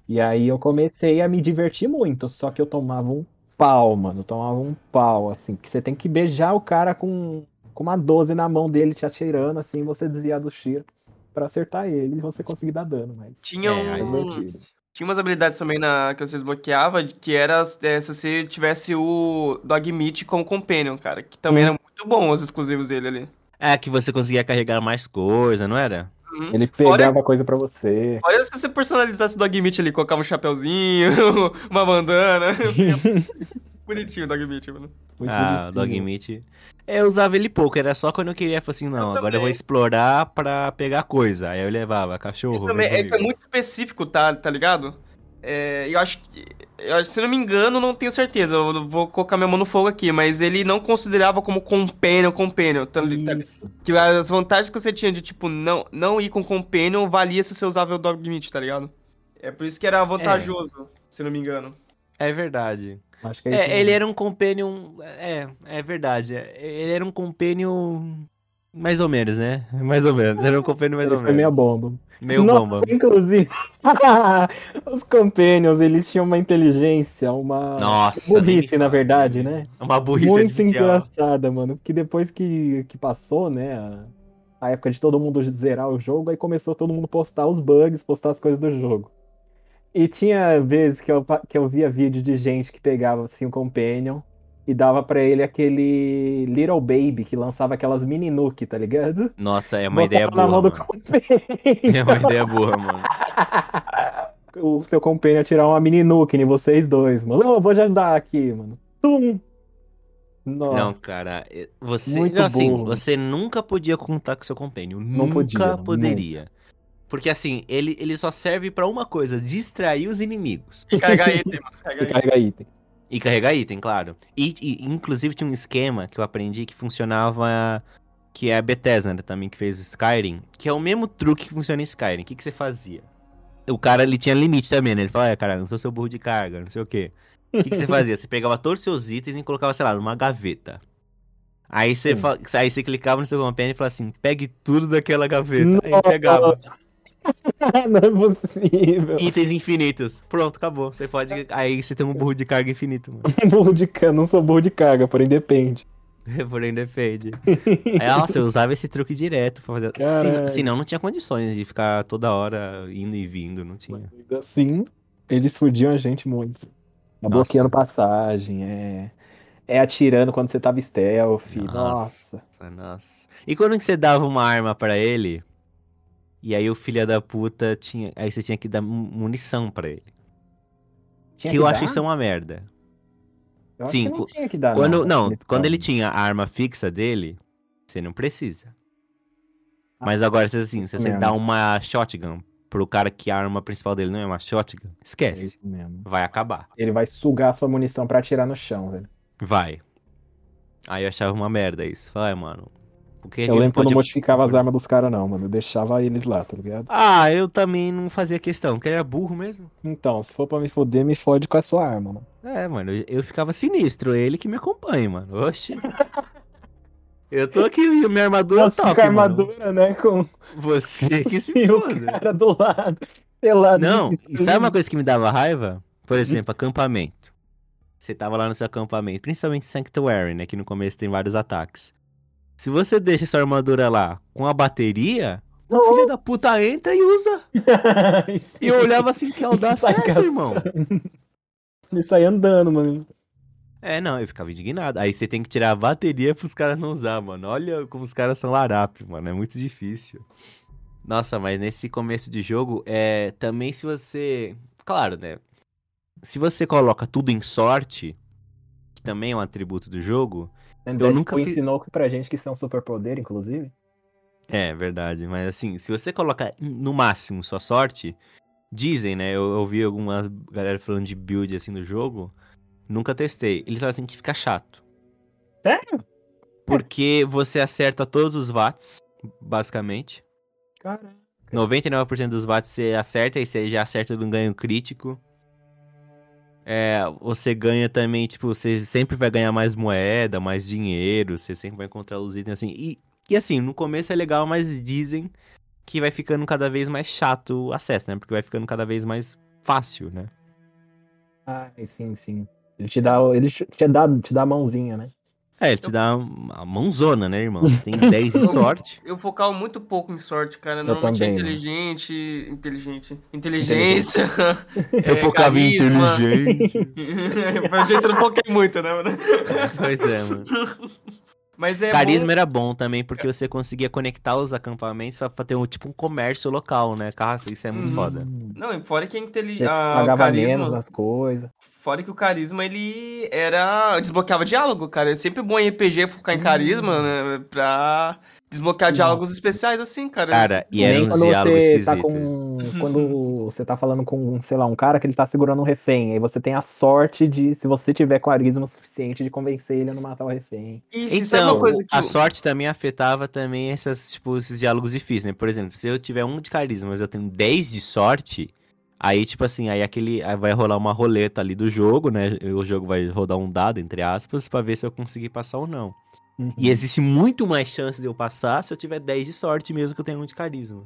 E aí eu comecei a me divertir muito. Só que eu tomava um pau, mano. Tomava um pau, assim. Que você tem que beijar o cara com, com uma 12 na mão dele te atirando, assim. Você desviar do tiro pra acertar ele e você conseguir dar dano. Mas Tinha É, um. divertido. Tinha umas habilidades também na, que você desbloqueava, que era é, se você tivesse o Dogmeat como companion, cara. Que também Hum. era muito bom os exclusivos dele ali. É, que você conseguia carregar mais coisa, não era? Uhum. ele Fora- pegava coisa pra você. Olha se você personalizasse o Dogmeat ali, colocava um chapeuzinho, [laughs] uma bandana. [laughs] Bonitinho o Dogmeat, mano. Muito ah, o bonitinho. Dog Meat. Eu usava ele pouco, era só quando eu queria, falei assim, não, Eu agora eu vou também. explorar pra pegar coisa. Aí eu levava cachorro, Também, vem é é muito específico, tá, tá ligado? É, eu acho que. eu acho- se não me engano, não tenho certeza. Eu não vou colocar minha mão no fogo aqui, mas ele não considerava como companion, companion. Tá, tá- Isso. que as vantagens que você tinha de, tipo, não, não ir com companion valia se você usava o Dogmeat, tá ligado? É por isso que era vantajoso, se não me engano. É verdade. Acho que é, isso É, ele era um companion. É, é verdade. é, Ele era um companion Mais ou menos, né? Mais ou menos. Era um companion mais Ele ou foi menos. meia bomba. Meio Nossa, bomba. inclusive. [laughs] Os Companions, eles tinham uma inteligência, uma Nossa, nem burrice, na verdade, né? Uma burrice Muito artificial. engraçada, mano. Porque depois que, que passou, né, a, a época de todo mundo zerar o jogo, aí começou todo mundo postar os bugs, postar as coisas do jogo. E tinha vezes que eu, que eu via vídeo de gente que pegava assim um Companion e dava pra ele aquele Little Baby que lançava aquelas mini nuke, tá ligado? Nossa, é uma Botava ideia na boa. mão do. Companion. [laughs] É uma ideia boa, mano. [laughs] o seu Companion tirar uma mini nuke em vocês dois, mano. Não, eu vou te ajudar aqui, mano. Tum! Nossa. Não, cara, é- você, Muito não, assim, burro. você nunca podia contar com seu companion, Não nunca podia, poderia. Porque assim, ele, ele só serve pra uma coisa, distrair os inimigos E carregar item, mano. Carregar E item. carrega item. E carregar item, claro. E, e, inclusive tinha um esquema que eu aprendi que funcionava que é a Bethesda né, também que fez Skyrim, que é o mesmo truque que funciona em Skyrim. O que que você fazia? O cara ele tinha limite também, né? Ele falava, é, cara, não sou seu burro de carga, não sei o quê. O que, que você fazia? Você pegava todos os seus itens e colocava, sei lá, numa gaveta. Aí você, fa- aí você clicava no seu companion e falava assim, pegue tudo daquela gaveta. Aí pegava [laughs] Não é possível. itens infinitos. Pronto, acabou. Você pode. Aí você tem um burro de carga infinito, mano. [laughs] burro de carga, não sou burro de carga, porém depende. [laughs] Porém defende. Aí, nossa, eu usava esse truque direto pra fazer. Caralho. Se, senão não tinha condições de ficar toda hora indo e vindo, não tinha. Assim, eles fudiam a gente muito. Nossa. bloqueando passagem, é. É atirando quando você tava stealth. Nossa. Nossa. Nossa, nossa. E quando que você dava uma arma pra ele, e aí o filho da puta tinha. Aí você tinha que dar mu- munição pra ele. Tinha que eu dar? acho isso uma merda. Eu acho sim, que não tinha que dar. Quando, não, quando ele tinha a arma fixa dele, você não precisa. Mas agora, se assim, se você mesmo. dá uma shotgun pro cara que a arma principal dele não é uma shotgun, É esquece. mesmo. Vai acabar. Ele vai sugar a sua munição pra atirar no chão, velho. Vai. Aí eu achava uma merda isso. Falei, mano. Por que a Eu lembro que eu não pode- modificava as armas dos caras, não, mano. Eu deixava eles lá, tá ligado? Ah, eu também não fazia questão, porque ele era burro mesmo. Então, se for pra me foder, me fode com a sua arma, mano. É, mano, eu, ficava sinistro, ele que me acompanha, mano. Oxi. Eu tô aqui, minha armadura Nossa, top, com a mano. armadura, né? Com Você [laughs] que se e o foda. cara do lado. Pelado. Não, e sabe uma coisa que me dava raiva? Por exemplo, acampamento. Você tava lá no seu acampamento, principalmente Sanctuary, né? Que no começo tem vários ataques. Se você deixa sua armadura lá com a bateria, o Nossa. filho da puta entra e usa. [laughs] E eu olhava assim, que [laughs] audácia é essa, irmão? Ele [laughs] sai andando, mano. É, não, eu ficava indignado. Aí você tem que tirar a bateria pros caras não usar, mano. Olha como os caras são larápio, mano. É muito difícil. Nossa, mas nesse começo de jogo, é também se você. Claro, né? Se você coloca tudo em sorte, que também é um atributo do jogo. Eu nunca fi- ensinou pra gente que isso é um superpoder, inclusive. É, verdade. Mas assim, se você coloca no máximo sua sorte, dizem, né? Eu ouvi alguma galera falando de build assim no jogo. Nunca testei. Eles falam assim que fica chato. Sério? Porque você acerta todos os watts, basicamente. Cara. 99% dos watts você acerta e você já acerta de um ganho crítico. É, você ganha também, tipo, você sempre vai ganhar mais moeda, mais dinheiro, você sempre vai encontrar os itens assim. E, e assim, no começo é legal, mas dizem que vai ficando cada vez mais chato o acesso, né? Porque vai ficando cada vez mais fácil, né? Ah, sim, sim. Ele te dá, ele te dá, te dá a mãozinha, né? É, ele te dá uma mãozona, né, irmão? Você tem 10 de [laughs] sorte. Eu focava muito pouco em sorte, cara. Normalmente é também, né? inteligente, inteligente, inteligência. [laughs] Eu é, focava em carisma. inteligente. Pelo jeito eu não foquei muito, né, mano? Pois é, mano. [laughs] Mas é Carisma bom... era bom também, porque você conseguia conectar os acampamentos pra, pra ter um, tipo um comércio local, né? Caça, isso é muito Uhum. foda. Não, e fora que a Você inteligência. pagava menos carisma. nas coisas. Fora que o carisma, ele era. desbloqueava diálogo, cara. É sempre bom em RPG focar em carisma, né? Pra desbloquear Sim. diálogos especiais, assim, cara. Cara, e Nem eram uns quando diálogos você esquisitos. tá com. [laughs] Quando você tá falando com, sei lá, um cara que ele tá segurando um refém. Aí você tem a sorte de, se você tiver carisma suficiente, de convencer ele a não matar o refém. Isso, sabe Então, uma coisa que. a sorte também afetava também essas, tipo, esses diálogos difíceis, né? Por exemplo, se eu tiver um de carisma, mas eu tenho 10 de sorte, aí, tipo assim, aí aquele. Aí vai rolar uma roleta ali do jogo, né? O jogo vai rodar um dado, entre aspas, pra ver se eu conseguir passar ou não. Uhum. E existe muito mais chance de eu passar se eu tiver 10 de sorte mesmo que eu tenha um de carisma.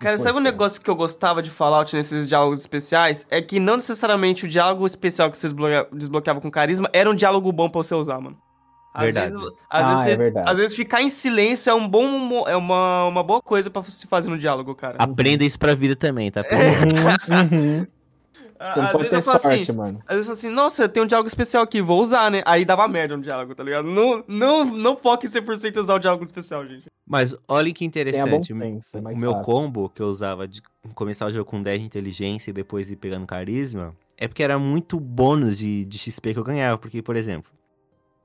Cara, sabe um negócio que eu gostava de Fallout nesses diálogos especiais? É que não necessariamente o diálogo especial que você desbloqueia- desbloqueava com carisma era um diálogo bom pra você usar, mano. Às Verdade. Vezes, às, Ah, vezes é verdade. às vezes ficar em silêncio é um bom é uma, uma boa coisa pra se fazer no diálogo, cara. Aprenda isso pra vida também, tá? Uhum, uhum. [laughs] Não às pode vezes eu falo sorte, assim, mano. às vezes eu falo assim, nossa, tem um diálogo especial aqui, vou usar, né? Aí dava merda no diálogo, tá ligado? Não, não, não foque em 100% em usar o diálogo especial, gente. Mas olha que Tem a bom interessante. é mais o meu fácil. combo que eu usava de começar o jogo com 10 de inteligência e depois ir pegando carisma é porque era muito bônus de, de XP que eu ganhava. Porque, por exemplo,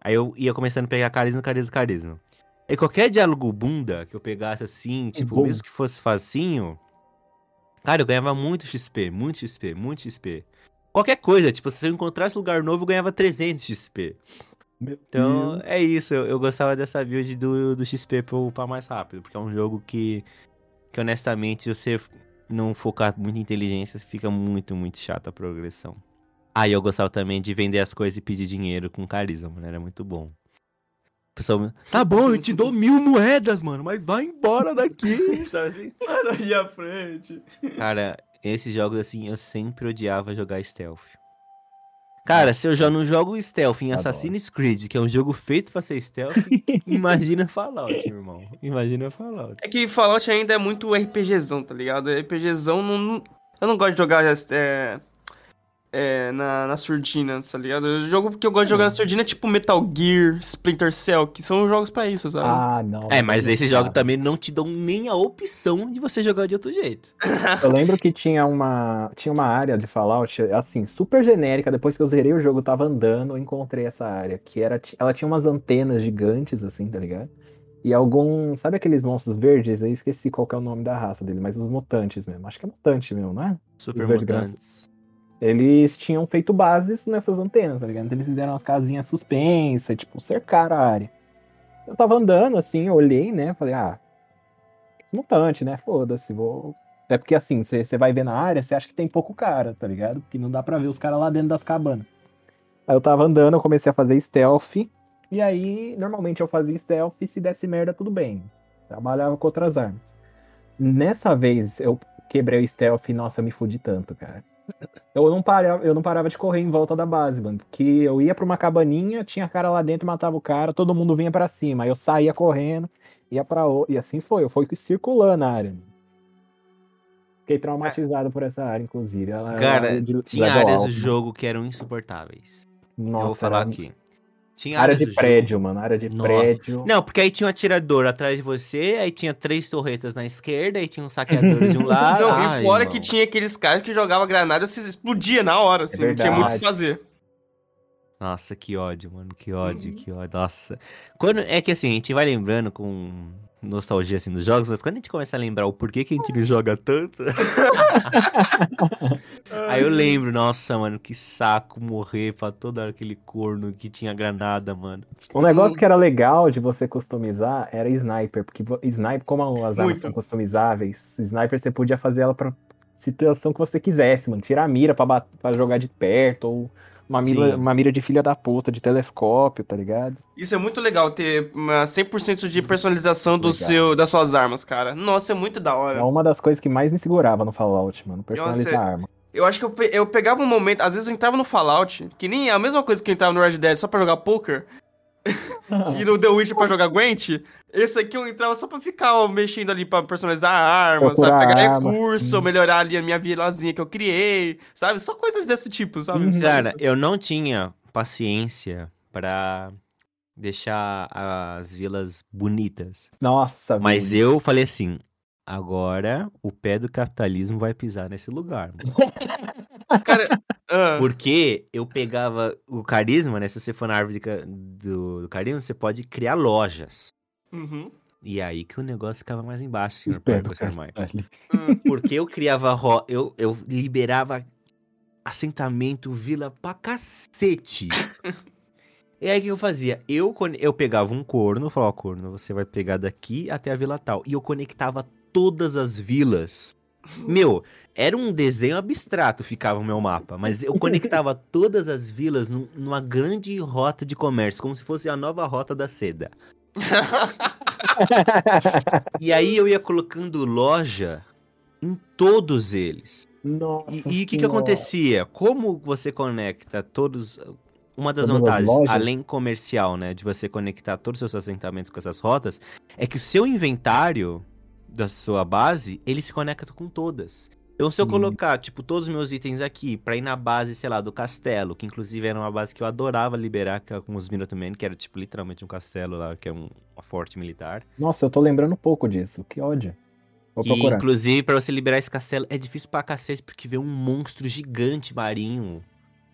aí eu ia começando a pegar carisma, carisma, carisma. Aí qualquer diálogo bunda que eu pegasse assim, tipo, bom. mesmo que fosse facinho, cara, eu ganhava muito XP, muito XP, muito XP. Qualquer coisa, tipo, se eu encontrasse lugar novo, eu ganhava 300 XP. Meu Então, Deus. é isso. Eu, eu gostava dessa build do, do XP pra upar mais rápido. Porque é um jogo que, que, honestamente, se você não focar muito em inteligência, fica muito, muito chata a progressão. Ah, e eu gostava também de vender as coisas e pedir dinheiro com carisma, mano. Era muito bom. O pessoal, tá bom, eu te dou mil moedas, mano, mas vai embora daqui, [laughs] sabe assim? Para aí à frente. Cara, esses jogos assim, eu sempre odiava jogar stealth. Cara, se eu já não jogo stealth em Adoro. Assassin's Creed, que é um jogo feito pra ser stealth, [laughs] imagina Fallout, meu irmão. Imagina Fallout. É que Fallout ainda é muito RPGzão, tá ligado? RPGzão não, não- Eu não gosto de jogar é, é, na, na surdina, tá ligado? O jogo que eu gosto de jogar na surdina é tipo Metal Gear, Splinter Cell, que são jogos pra isso, sabe? Ah, não. É, mas não esses jogos também não te dão nem a opção de você jogar de outro jeito. [laughs] Eu lembro que tinha uma, tinha uma área de Fallout, assim, super genérica. Depois que eu zerei o jogo, tava andando, eu encontrei essa área. Que era, ela tinha umas antenas gigantes, assim, tá ligado? E algum. Sabe aqueles monstros verdes? Eu esqueci qual que é o nome da raça dele, mas os mutantes mesmo. Acho que é mutante mesmo, não é? Super mutantes. Eles tinham feito bases nessas antenas, tá ligado? Então eles fizeram umas casinhas suspensas, tipo, cercaram a área. Eu tava andando assim, olhei, né? Falei, ah, mutante, né? Foda-se, vou. É porque assim, você vai ver na área, você acha que tem pouco cara, tá ligado? Porque não dá pra ver os caras lá dentro das cabanas. Aí eu tava andando, eu comecei a fazer stealth. E aí, normalmente eu fazia stealth e se desse merda, tudo bem. Trabalhava com outras armas. Nessa vez eu quebrei o stealth e, nossa, me fudi tanto, cara. Eu não, parava, eu não parava de correr em volta da base, mano. Porque eu ia pra uma cabaninha, tinha cara lá dentro, matava o cara, todo mundo vinha pra cima. Aí eu saía correndo, ia pra outra. E assim foi, eu fui circulando a área. Fiquei traumatizado por essa área, inclusive. Ela Cara, tinha áreas do jogo que eram insuportáveis. Nossa, eu vou falar era aqui. Tinha Área de prédio, jogo- mano. Área de Nossa. prédio. Não, porque aí tinha um atirador atrás de você, aí tinha três torretas na esquerda, aí tinha um saqueador de um [laughs] lado. Não, Ai, e fora irmão. que tinha aqueles caras que jogavam granada e se explodia na hora, assim, não tinha muito o que fazer. Nossa, que ódio, mano, que Uhum. ódio, que ódio. Nossa. Quando, é que assim, a gente vai lembrando com nostalgia assim dos jogos, mas quando a gente começa a lembrar o porquê que a gente não joga tanto, [laughs] aí eu lembro, nossa, mano, que saco morrer pra todo aquele corno que tinha granada, mano. Um negócio que era legal de você customizar era sniper, porque sniper, como as armas Muito. são customizáveis, sniper você podia fazer ela pra situação que você quisesse, mano. Tirar a mira pra, pra jogar de perto, ou uma mira, Sim. uma mira de filha da puta, de telescópio, tá ligado? Isso é muito legal, ter uma 100% de personalização do Legal. seu, das suas armas, cara. Nossa, é muito da hora. É uma das coisas que mais me segurava no Fallout, mano. Personalizar Nossa, a arma. Eu acho que eu, eu pegava um momento, às vezes eu entrava no Fallout, que nem a mesma coisa que eu entrava no Red Dead só pra jogar poker, [laughs] e no The Witcher pra jogar Gwent, esse aqui eu entrava só pra ficar ó, mexendo ali pra personalizar a arma, sabe? Procurar Pegar arma, recurso, sim. melhorar ali a minha vilazinha que eu criei, sabe? Só coisas desse tipo, sabe? Uhum. Só Cara, eu não tinha paciência pra deixar as vilas bonitas. Nossa, Mas eu falei assim, agora o pé do capitalismo vai pisar nesse lugar. [laughs] Cara, ah, Porque eu pegava o carisma, né? Se você for na árvore do, do carisma, você pode criar lojas. uhum. E aí que o negócio ficava mais embaixo, senhor professor Maio. caralho. Hum. Porque eu criava ro... eu, eu liberava assentamento, vila pra cacete. E aí o que eu fazia? Eu, eu pegava um corno, falava, ó, corno, você vai pegar daqui até a vila tal. E eu conectava todas as vilas Meu, era um desenho abstrato, ficava o meu mapa, mas eu conectava [laughs] todas as vilas num- numa grande rota de comércio, como se fosse a nova rota da seda. [laughs] E aí eu ia colocando loja em todos eles. Nossa E o que, que acontecia? Como você conecta todos. Uma das Todas vantagens, além comercial, né, de você conectar todos os seus assentamentos com essas rotas, é que o seu inventário da sua base, ele se conecta com todas. Então, se eu colocar, tipo, todos os meus itens aqui pra ir na base, sei lá, do castelo, que inclusive era uma base que eu adorava liberar era com os Minutemen, que era, tipo, literalmente um castelo lá, que é um, uma forte militar. Nossa, eu tô lembrando um pouco disso. Que ódio. Vou E, procurar. inclusive, pra você liberar esse castelo é difícil pra cacete, porque vê um monstro gigante marinho.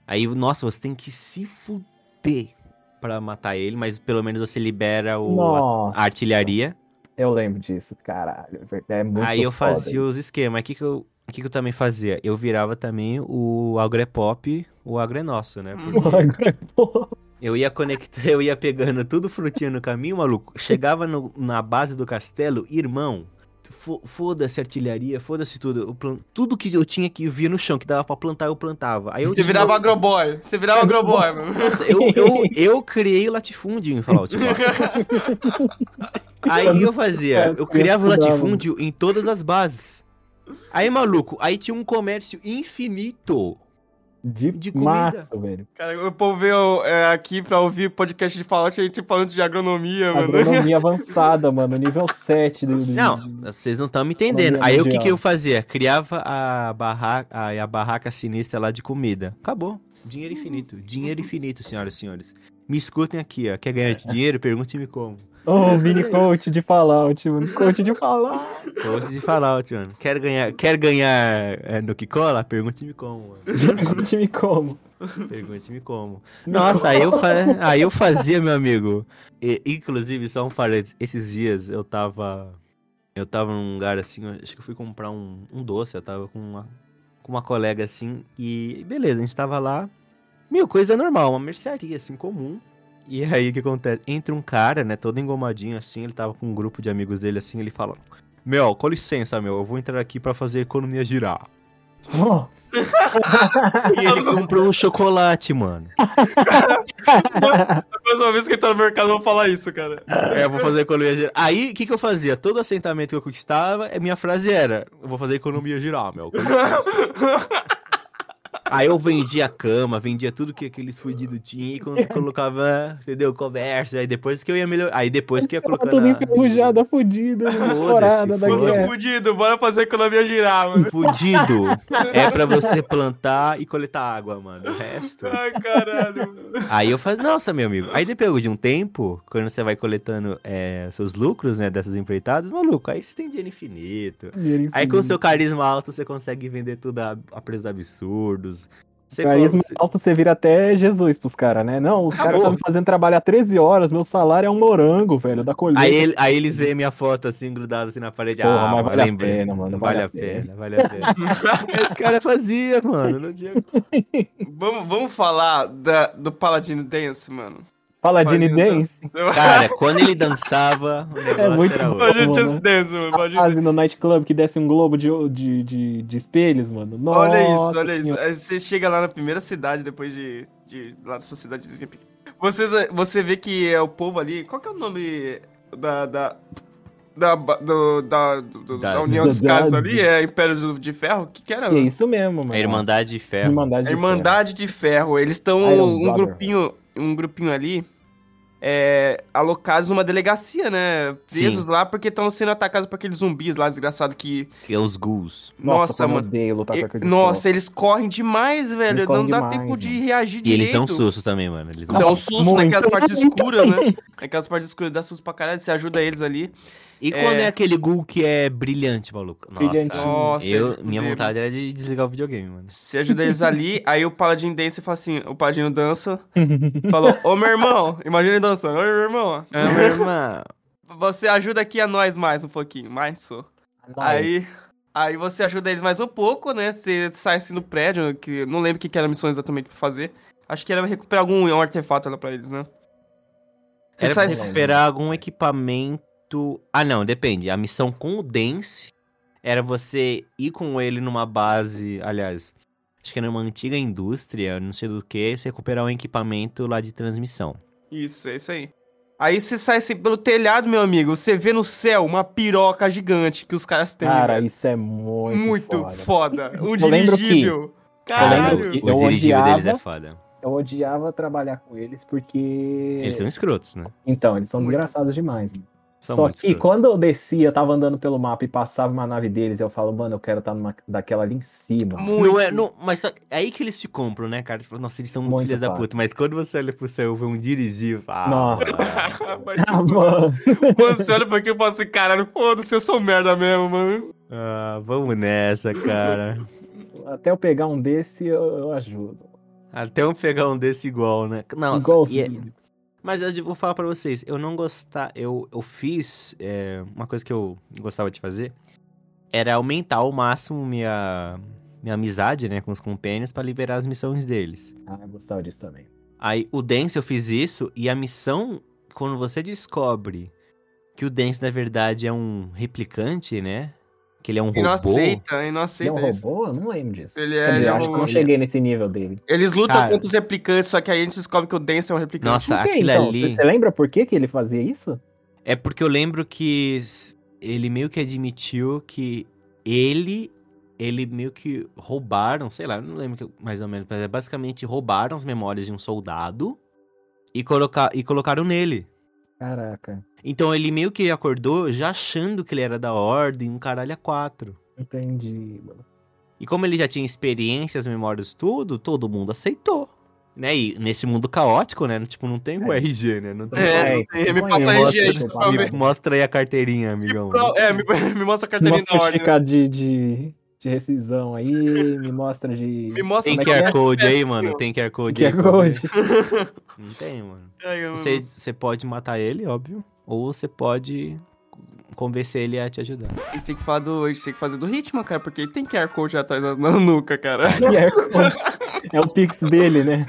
Aí, nossa, você tem que se fuder pra matar ele, mas pelo menos você libera o, a- a artilharia. Eu lembro disso, caralho. É muito Aí eu foda fazia os esquemas. O que que eu, o que que eu também fazia? Eu virava também o agrepop, o agro é nosso, né? Porque eu ia conectar, eu ia pegando tudo frutinha no caminho, maluco. Chegava no- na base do castelo, irmão. fo- Foda-se artilharia, foda-se tudo. Eu plan- tudo que eu tinha que vir no chão, que dava pra plantar, eu plantava. Aí eu Você virava eu, agroboy. Você virava agroboy, mano. eu, eu, eu criei o latifúndio em Fallout [laughs] 4. Aí eu fazia, eu criava o latifúndio em todas as bases. Aí, maluco, aí tinha um comércio infinito. De, De comida. mato, velho. Cara, o povo veio é, aqui pra ouvir podcast de Fallout, a gente falando de agronomia, mano. Agronomia [laughs] avançada, mano. Nível 7 do. do- Não, de- vocês não estão me entendendo. Aí o que, que eu fazia? Criava a barraca, a, a barraca sinistra lá de comida. Acabou. Dinheiro infinito. Dinheiro infinito, senhoras e senhores. Me escutem aqui, ó. Quer ganhar [laughs] dinheiro? Pergunte-me como. Oh, mini coach de Fallout, mano. Coach de Fallout. Post de Fallout, mano. Quer ganhar, quer ganhar é, no que cola? Pergunte-me como, mano. Time como? Pergunte-me como. Nossa, aí eu, fa... aí eu fazia, meu amigo. E, inclusive, só um parênteses. Esses dias eu tava. Eu tava num lugar assim, acho que eu fui comprar um, um doce. Eu tava com uma, com uma colega assim. E beleza, a gente tava lá. Meu, coisa normal, uma mercearia assim, comum. E aí o que acontece? Entra um cara, né, todo engomadinho assim. Ele tava com um grupo de amigos dele assim. Ele fala: Meu, com licença, meu, eu vou entrar aqui pra fazer a economia girar. Nossa. E ele comprou um chocolate, mano. A próxima vez que eu entrar no mercado, eu vou falar isso, cara. É, eu vou fazer economia girar. Aí, o que, que eu fazia? Todo assentamento que eu conquistava, minha frase era: Eu vou fazer economia girar, meu. Com licença. [laughs] Aí eu vendia a cama, vendia tudo que aqueles fudidos tinham e quando colocava, entendeu? Comércio. Aí depois que eu ia melhor. Aí depois que ia Tava colocando. toda a- enferrujada, fudida, estourada da guerra. fudido, bora fazer a economia girar, mano. Fudido é pra você plantar e coletar água, mano. O resto. Ai, caralho. mano. Aí eu fazia, nossa, meu amigo. Aí depois de um tempo, quando você vai coletando é, seus lucros, né, dessas empreitadas, maluco, aí você tem dinheiro infinito. Dinheiro Aí com o infinito. seu carisma alto, você consegue vender tudo a, a preços absurdos. Você Carisma coloca- alto, você vira até Jesus pros caras, né? Não, os caras estão me fazendo trabalhar 13 horas, meu salário é um morango, velho, da colheita. Aí, ele- aí eles veem minha foto assim, grudada assim na parede. Porra, ah, mas vale a lembrei. pena, mano, Vale, a pena, vale a pena. [laughs] Esse cara fazia, mano. Não tinha... Vamos, vamos falar da, do Paladino Dance, mano. Paladini Paladino Dance, Cara, quando ele dançava, o [laughs] negócio muito era bom. outro. Né? Dance, mano. fase no nightclub que desce um globo de, de, de, de espelhos, mano. Nossa Olha isso, olha isso. Aí Você chega lá na primeira cidade, depois de. de lá da sua cidadezinha pequena. Vocês, você vê que é o povo ali. Qual que é o nome da. da da, do, da, do- Da- da União dos da- ali, é Império de Ferro? O que, que era? É isso mesmo, mano. A Irmandade de Ferro. Irmandade. De Irmandade de Ferro. Eles estão um grupinho, um grupinho ali é, alocados numa delegacia, né? Presos Sim. lá porque estão sendo atacados por aqueles zumbis lá, desgraçado que. Que é os ghouls. Nossa, Nossa, eu mano. odeio lutar com E- aqueles nossa, eles correm demais, velho. Não dá demais, tempo de mano. reagir E direito. eles dão sustos também, mano. Eles dão Dá um Nossa, susto muito. naquelas partes [laughs] escuras, né? Aquelas partes escuras dá susto pra caralho, você ajuda eles ali. E quando É. é aquele ghoul que é brilhante, maluco? Nossa, Brilhantinho. Nossa, eu, minha vontade era de desligar o videogame, mano. Você ajuda eles ali, [laughs] aí o Paladino dança e fala assim, o Paladino dança, falou, ô meu irmão, imagina ele dançando, ô meu irmão, Ah, meu irmão. [laughs] você ajuda aqui a nós mais um pouquinho, mais só. Aí, aí você ajuda eles mais um pouco, né? Você sai assim no prédio, que não lembro o que, que era a missão exatamente pra fazer. Acho que era recuperar algum um artefato lá pra eles, né? Você Era sai pra recuperar algum equipamento. Ah, não, depende. A missão com o Dance era você ir com ele numa base, aliás, acho que era numa antiga indústria, não sei do que, você recuperar um equipamento lá de transmissão. Isso, é isso aí. Aí você sai assim pelo telhado, meu amigo, você vê no céu uma piroca gigante que os caras têm. Cara, velho. isso é muito, muito foda. foda. Um Eu lembro que- dirigível. eu lembro Caralho. que- O Eu dirigível deles é odiava- foda. Eu odiava trabalhar com eles porque. Eles são escrotos, né? Então, eles são Muito. desgraçados demais, mano. São Só que quando eu descia, eu tava andando pelo mapa e passava uma nave deles, eu falo, mano, eu quero estar numa daquela ali em cima. Muito. Não é, não, mas só, é aí que eles te compram, né, cara? Você fala, Nossa, eles são muito Muito filhas da fácil. puta. Mas quando você olha pro céu e vê um dirigível, ah, Nossa. Se [laughs] Ah, mano. Mano, você olha pra aqui e fala assim, caralho, foda-se, eu sou merda mesmo, mano. ah, vamos nessa, cara. Até eu pegar um desse, eu, eu ajudo. Até eu pegar um desse igual, né? E é- Igualzinho. Mas eu vou falar pra vocês, eu não gostar, eu, eu fiz, é, uma coisa que eu gostava de fazer, era aumentar ao máximo minha, minha amizade, né, com os companions pra liberar as missões deles. Ah, eu gostava disso também. Aí o Dance eu fiz isso e a missão, quando você descobre que o Dance na verdade é um replicante, né? Que ele é um E não robô. aceita, e não Ele é aceita um isso. robô? Eu não lembro disso. Ele é, dizer, é acho que eu um- não cheguei nesse nível dele. Eles lutam Cara. contra os replicantes, só que aí a gente descobre que o Dance é um replicante. Nossa, aquilo então? ali. Você lembra por que, que ele fazia isso? É porque eu lembro que ele meio que admitiu que ele. Ele meio que roubaram, sei lá, não lembro que- mais ou menos, mas é basicamente roubaram as memórias de um soldado e, colocar, e colocaram nele. Caraca, Então ele meio que acordou já achando que ele era da ordem, um caralho a quatro. entendi, mano. E como ele já tinha experiência, as memórias, tudo, todo mundo aceitou. Né? E nesse mundo caótico, né? Tipo, não tem o É. RG, né? Não tem É, É, me passa aí, mostra RG aí, que só eu pra. Me Mostra aí a carteirinha, amigão. É, me, [laughs] me mostra a carteirinha Mostra da o ordem. né? de, de, de rescisão aí, me mostra de... Me mostra Tem é QR é? Code aí, mano? Tem QR Code Que aí. é hoje. Não tem, mano. [laughs] Você pode matar ele, óbvio. Ou você pode convencer ele a te ajudar. A gente tem que falar do. A gente tem que fazer do ritmo, cara, porque ele tem QR Code atrás da na nuca, cara. [laughs] É o Pix dele, né?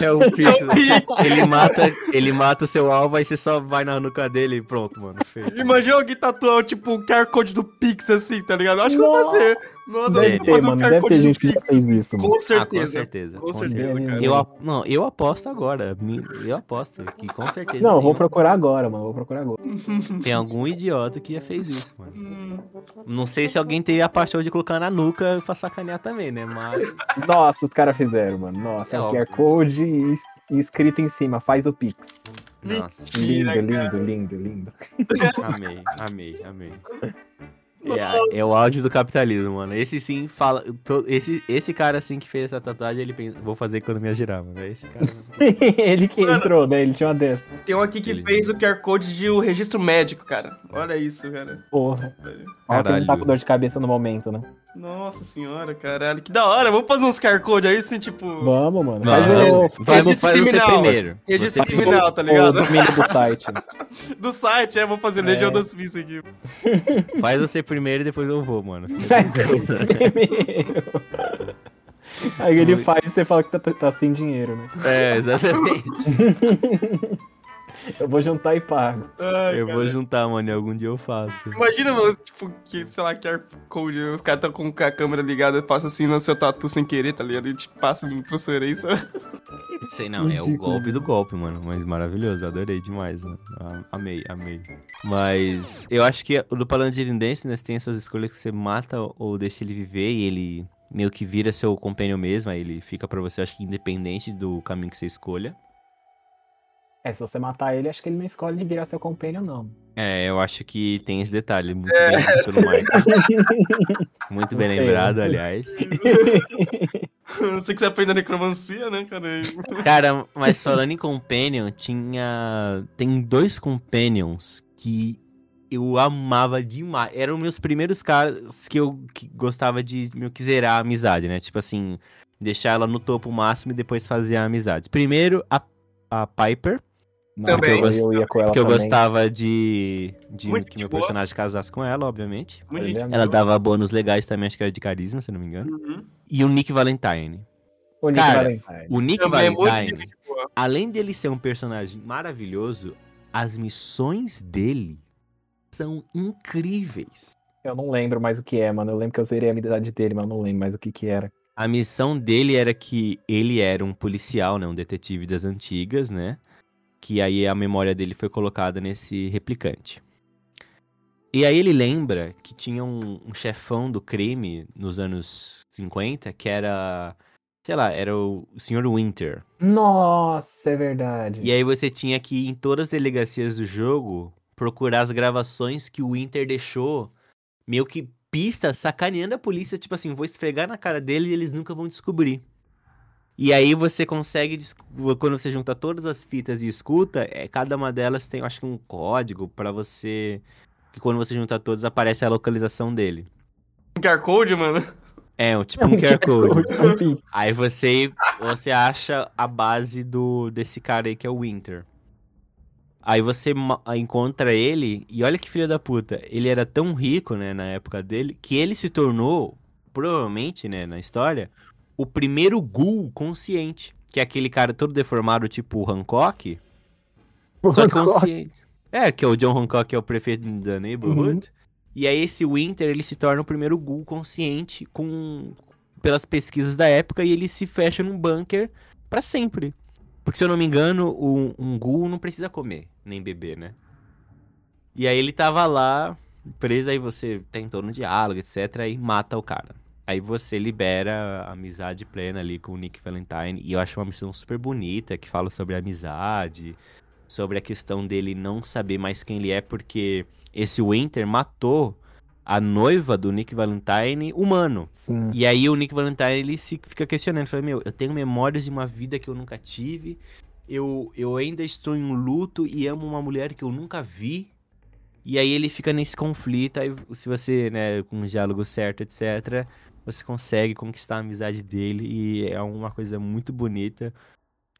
É o ele mata, ele mata o seu alvo, aí você só vai na nuca dele e pronto, mano. Feito. Imagina alguém tatuar, tipo, o QR Code do Pix assim, tá ligado? Acho que eu vou fazer. Nossa, Deve ter, um mano. Deve ter gente que já fez isso, mano. Com Ah, com certeza. certeza. Com Com certeza, certeza. cara. Eu, não, eu aposto agora. Eu aposto que com certeza. Não, tem vou um- procurar agora, mano. Vou procurar agora. [laughs] Tem algum idiota que já fez isso, mano. Hum, Não sei se alguém teria a paixão de colocar na nuca pra sacanear também, né? Mas. [laughs] Nossa, os caras fizeram, mano. Nossa, É é. QR Code e, escrito em cima, faz o Pix. Nossa. Lindo, Mentira, cara. lindo, lindo, lindo. Amei, amei, amei. É, é o áudio do capitalismo, mano. Esse sim fala. to- esse, esse cara assim que fez essa tatuagem, ele pensa, vou fazer economia girar, mano. É esse cara. [laughs] ele que entrou, né? Ele tinha uma dessa. Tem um aqui que Ele- fez o QR Code de o registro médico, cara. Olha isso, cara. Porra. Quem não tá com dor de cabeça no momento, né? Nossa senhora, caralho. Que da hora. Vamos fazer uns QR Code aí, assim, tipo. Vamos, mano. Vai, Faz o, vai, faz o, você- criminal. primeiro. Registro Você o- criminal, tá o ligado? domínio do site. [laughs] Do site, é, vou fazer [laughs] Legião É. da Suíça aqui. Faz você primeiro e depois eu vou, mano. [laughs] [laughs] Aí ele faz e você fala que tá, tá sem dinheiro, né? É, exatamente. [laughs] Eu vou juntar e pago. Ai, Eu cara. vou juntar, mano, e algum dia eu faço. Imagina, mano, tipo, que, sei lá, QR Code, os caras tão com a câmera ligada, passa assim no seu tatu sem querer, tá ligado? E te passa uma transferência. Sei não, é o golpe do golpe, mano. Mas maravilhoso, adorei demais, mano. Ah, Amei, amei. Mas eu acho que o do Palantir Dance, né, você tem as suas escolhas que você mata ou deixa ele viver e ele meio que vira seu companion mesmo, aí ele fica pra você, acho que independente do caminho que você escolha. É, se você matar ele, acho que ele não escolhe de virar seu companion, não. É, eu acho que tem esse detalhe, muito bem pelo Michael. [laughs] Muito bem lembrado, aliás. [laughs] Não sei que você aprende a necromancia, né, cara? [laughs] Cara, mas falando em companion, tinha. Tem dois companions que eu amava demais. Eram meus primeiros caras que eu que gostava de meio que zerar a amizade, né? Tipo assim, deixar ela no topo máximo e depois fazer a amizade. Primeiro, a, a Piper, Nossa, Também. Eu ia com ela que eu também. gostava de, de Muito que meu boa. personagem casasse com ela, obviamente. Muito é Ela dava bônus legais também, acho que era de carisma, se eu não me engano. Uhum. E o Nick Valentine. O Nick Cara, Valentine. O Nick Também é Valentine. boa. além dele ser um personagem maravilhoso, as missões dele são incríveis. Eu não lembro mais o que é, mano. Eu lembro que eu zerei a habilidade dele, mas eu não lembro mais o que que era. A missão dele era que ele era um policial, né? Um detetive das antigas, né? Que aí a memória dele foi colocada nesse replicante. E aí ele lembra que tinha um, um chefão do crime nos anos 50 que era, sei lá, era o, Sr. Winter. Nossa, é verdade. E aí você tinha que ir em todas as delegacias do jogo procurar as gravações que o Winter deixou, meio que pista, sacaneando a polícia, tipo assim, vou esfregar na cara dele e eles nunca vão descobrir. E aí você consegue, quando você junta todas as fitas e escuta, é, cada uma delas tem, acho que um código pra você, que quando você junta todas aparece a localização dele. QR Code, mano. É, tipo um QR Code. Um pix. Aí você, você acha a base do desse cara aí que é o Winter. Aí você encontra ele e olha que filho da puta. Ele era tão rico, né, na época dele, que ele se tornou, provavelmente, né, na história, o primeiro ghoul consciente. Que é aquele cara todo deformado, tipo o Hancock, só que consciente. É, que é o John Hancock, que é o prefeito da neighborhood. E aí esse Winter, ele se torna o primeiro ghoul consciente com pelas pesquisas da época e ele se fecha num bunker pra sempre. Porque se eu não me engano, um, um ghoul não precisa comer, nem beber, né? E aí ele tava lá, preso, aí você tem todo um diálogo, etc, e mata o cara. Aí você libera a amizade plena ali com o Nick Valentine. E eu acho uma missão super bonita, que fala sobre amizade, sobre a questão dele não saber mais quem ele é, porque esse Winter matou a noiva do Nick Valentine humano. Sim. E aí o Nick Valentine ele se fica questionando, fala, meu, eu tenho memórias de uma vida que eu nunca tive. Eu, eu ainda estou em um luto e amo uma mulher que eu nunca vi. E aí ele fica nesse conflito, aí se você, né, com o diálogo certo, etc, você consegue conquistar a amizade dele e é uma coisa muito bonita.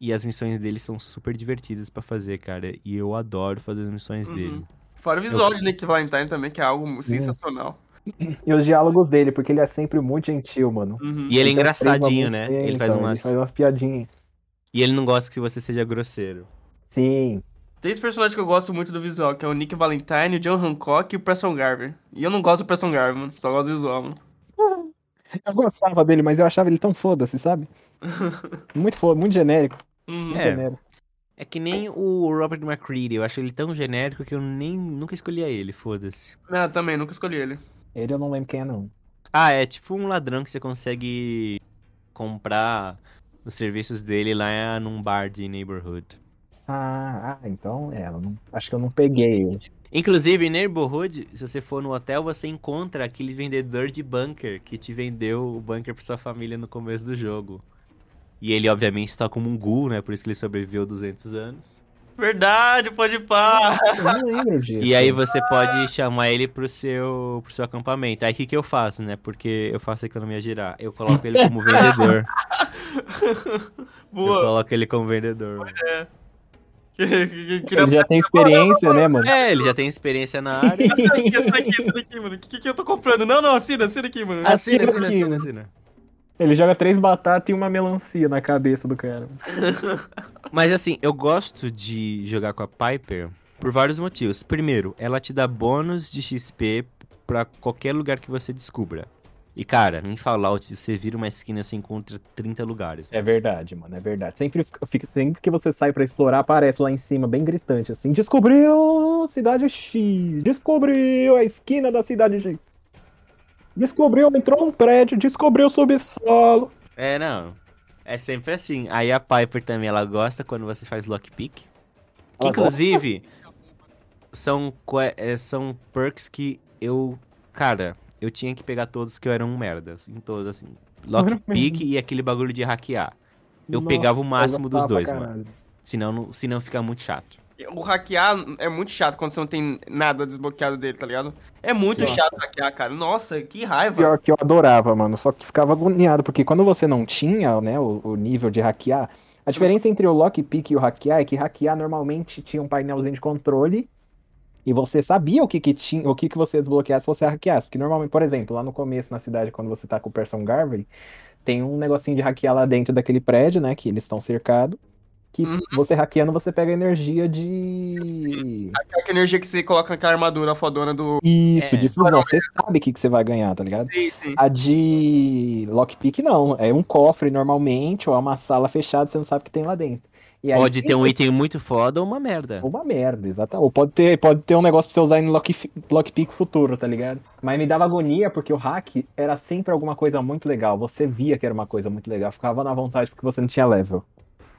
E as missões dele são super divertidas pra fazer, cara. E eu adoro fazer as missões Uhum. dele. Fora o visual de Nick Valentine também, que é algo sensacional. E os diálogos dele, porque ele é sempre muito gentil, mano. Uhum. E ele é tem engraçadinho, né? Ele faz então, umas. Ele faz umas piadinhas. E ele não gosta que você seja grosseiro. Sim. Três personagens que eu gosto muito do visual, que é o Nick Valentine, o John Hancock e o Preston Garvey. E eu não gosto do Preston Garvey, mano. Só gosto do visual, mano. [laughs] [laughs] Eu gostava dele, mas eu achava ele tão foda-se, sabe? [laughs] Muito foda, muito genérico. Uhum. Muito É. genérico. É que nem o Robert McCready, eu acho ele tão genérico que eu nem nunca escolhia ele, foda-se. Ah, também, nunca escolhi ele. Ele eu não lembro quem é, não. Ah, é tipo um ladrão que você consegue comprar os serviços dele lá num bar de neighborhood. Ah, ah, então é. eu não- acho que eu não peguei ele. Inclusive, em neighborhood, se você for no hotel, você encontra aquele vendedor de bunker que te vendeu o bunker pra sua família no começo do jogo. E ele, obviamente, está como um ghoul, né? Por isso que ele sobreviveu 200 anos. Verdade, pode ir pá. Eu. E aí você pode chamar ele pro seu, pro seu acampamento. Aí o que, que eu faço, né? Porque eu faço a economia girar. Eu coloco ele como vendedor. [laughs] Eu Boa. coloco ele como vendedor. mano. Queria Ele já tem experiência, né, mano? É, ele já tem experiência na área. [laughs] Essa daqui, essa daqui, mano. O que, que eu tô comprando? Não, não, assina, assina aqui, mano. Assina, Assina assina, aqui, assina, assina. Ele joga três batatas e uma melancia na cabeça do cara. [laughs] Mas assim, eu gosto de jogar com a Piper por vários motivos. Primeiro, ela te dá bônus de XP pra qualquer lugar que você descubra. E cara, em Fallout, você vira uma esquina, você encontra 30 lugares. É verdade, mano, é verdade. Sempre, sempre que você sai pra explorar, aparece lá em cima, bem gritante, assim: Descobriu cidade X! Descobriu a esquina da cidade X! Descobriu, entrou num prédio, descobriu o subsolo. É, não. É sempre assim. Aí a Piper também, ela gosta quando você faz lockpick. Que inclusive são, é, são perks que eu. Cara, eu tinha que pegar todos que eu era um merda. Assim, todos, assim. Lockpick e aquele bagulho de hackear. Eu pegava o máximo dos dois, mano. Senão, não- senão fica muito chato. O hackear é muito chato quando você não tem nada desbloqueado dele, tá ligado? É muito Sim. chato hackear, cara. Nossa, que raiva. Pior que eu adorava, mano. Só que ficava agoniado, porque quando você não tinha, né, o, o nível de hackear, a Sim. diferença entre o lockpick e o hackear é que hackear normalmente tinha um painelzinho de controle e você sabia o que que tinha, o que que você ia desbloquear se você hackeasse. Porque normalmente, por exemplo, lá no começo na cidade, quando você tá com o Person Garvey, tem um negocinho de hackear lá dentro daquele prédio, né, que eles estão cercados, que Uhum. você hackeando, você pega energia de. Aquela energia que você coloca naquela armadura fodona do. Isso, É. de fusão. Você sabe o que, que você vai ganhar, tá ligado? Sim, sim. A de lockpick não. É um cofre normalmente, ou é uma sala fechada, você não sabe o que tem lá dentro. Aí, Pode ter um item muito foda ou uma merda. Uma merda, exatamente. Ou pode ter, pode ter um negócio pra você usar no lock, lockpick futuro, tá ligado? Mas me dava agonia porque o hack era sempre alguma coisa muito legal. Você via que era uma coisa muito legal. Ficava na vontade porque você não tinha level.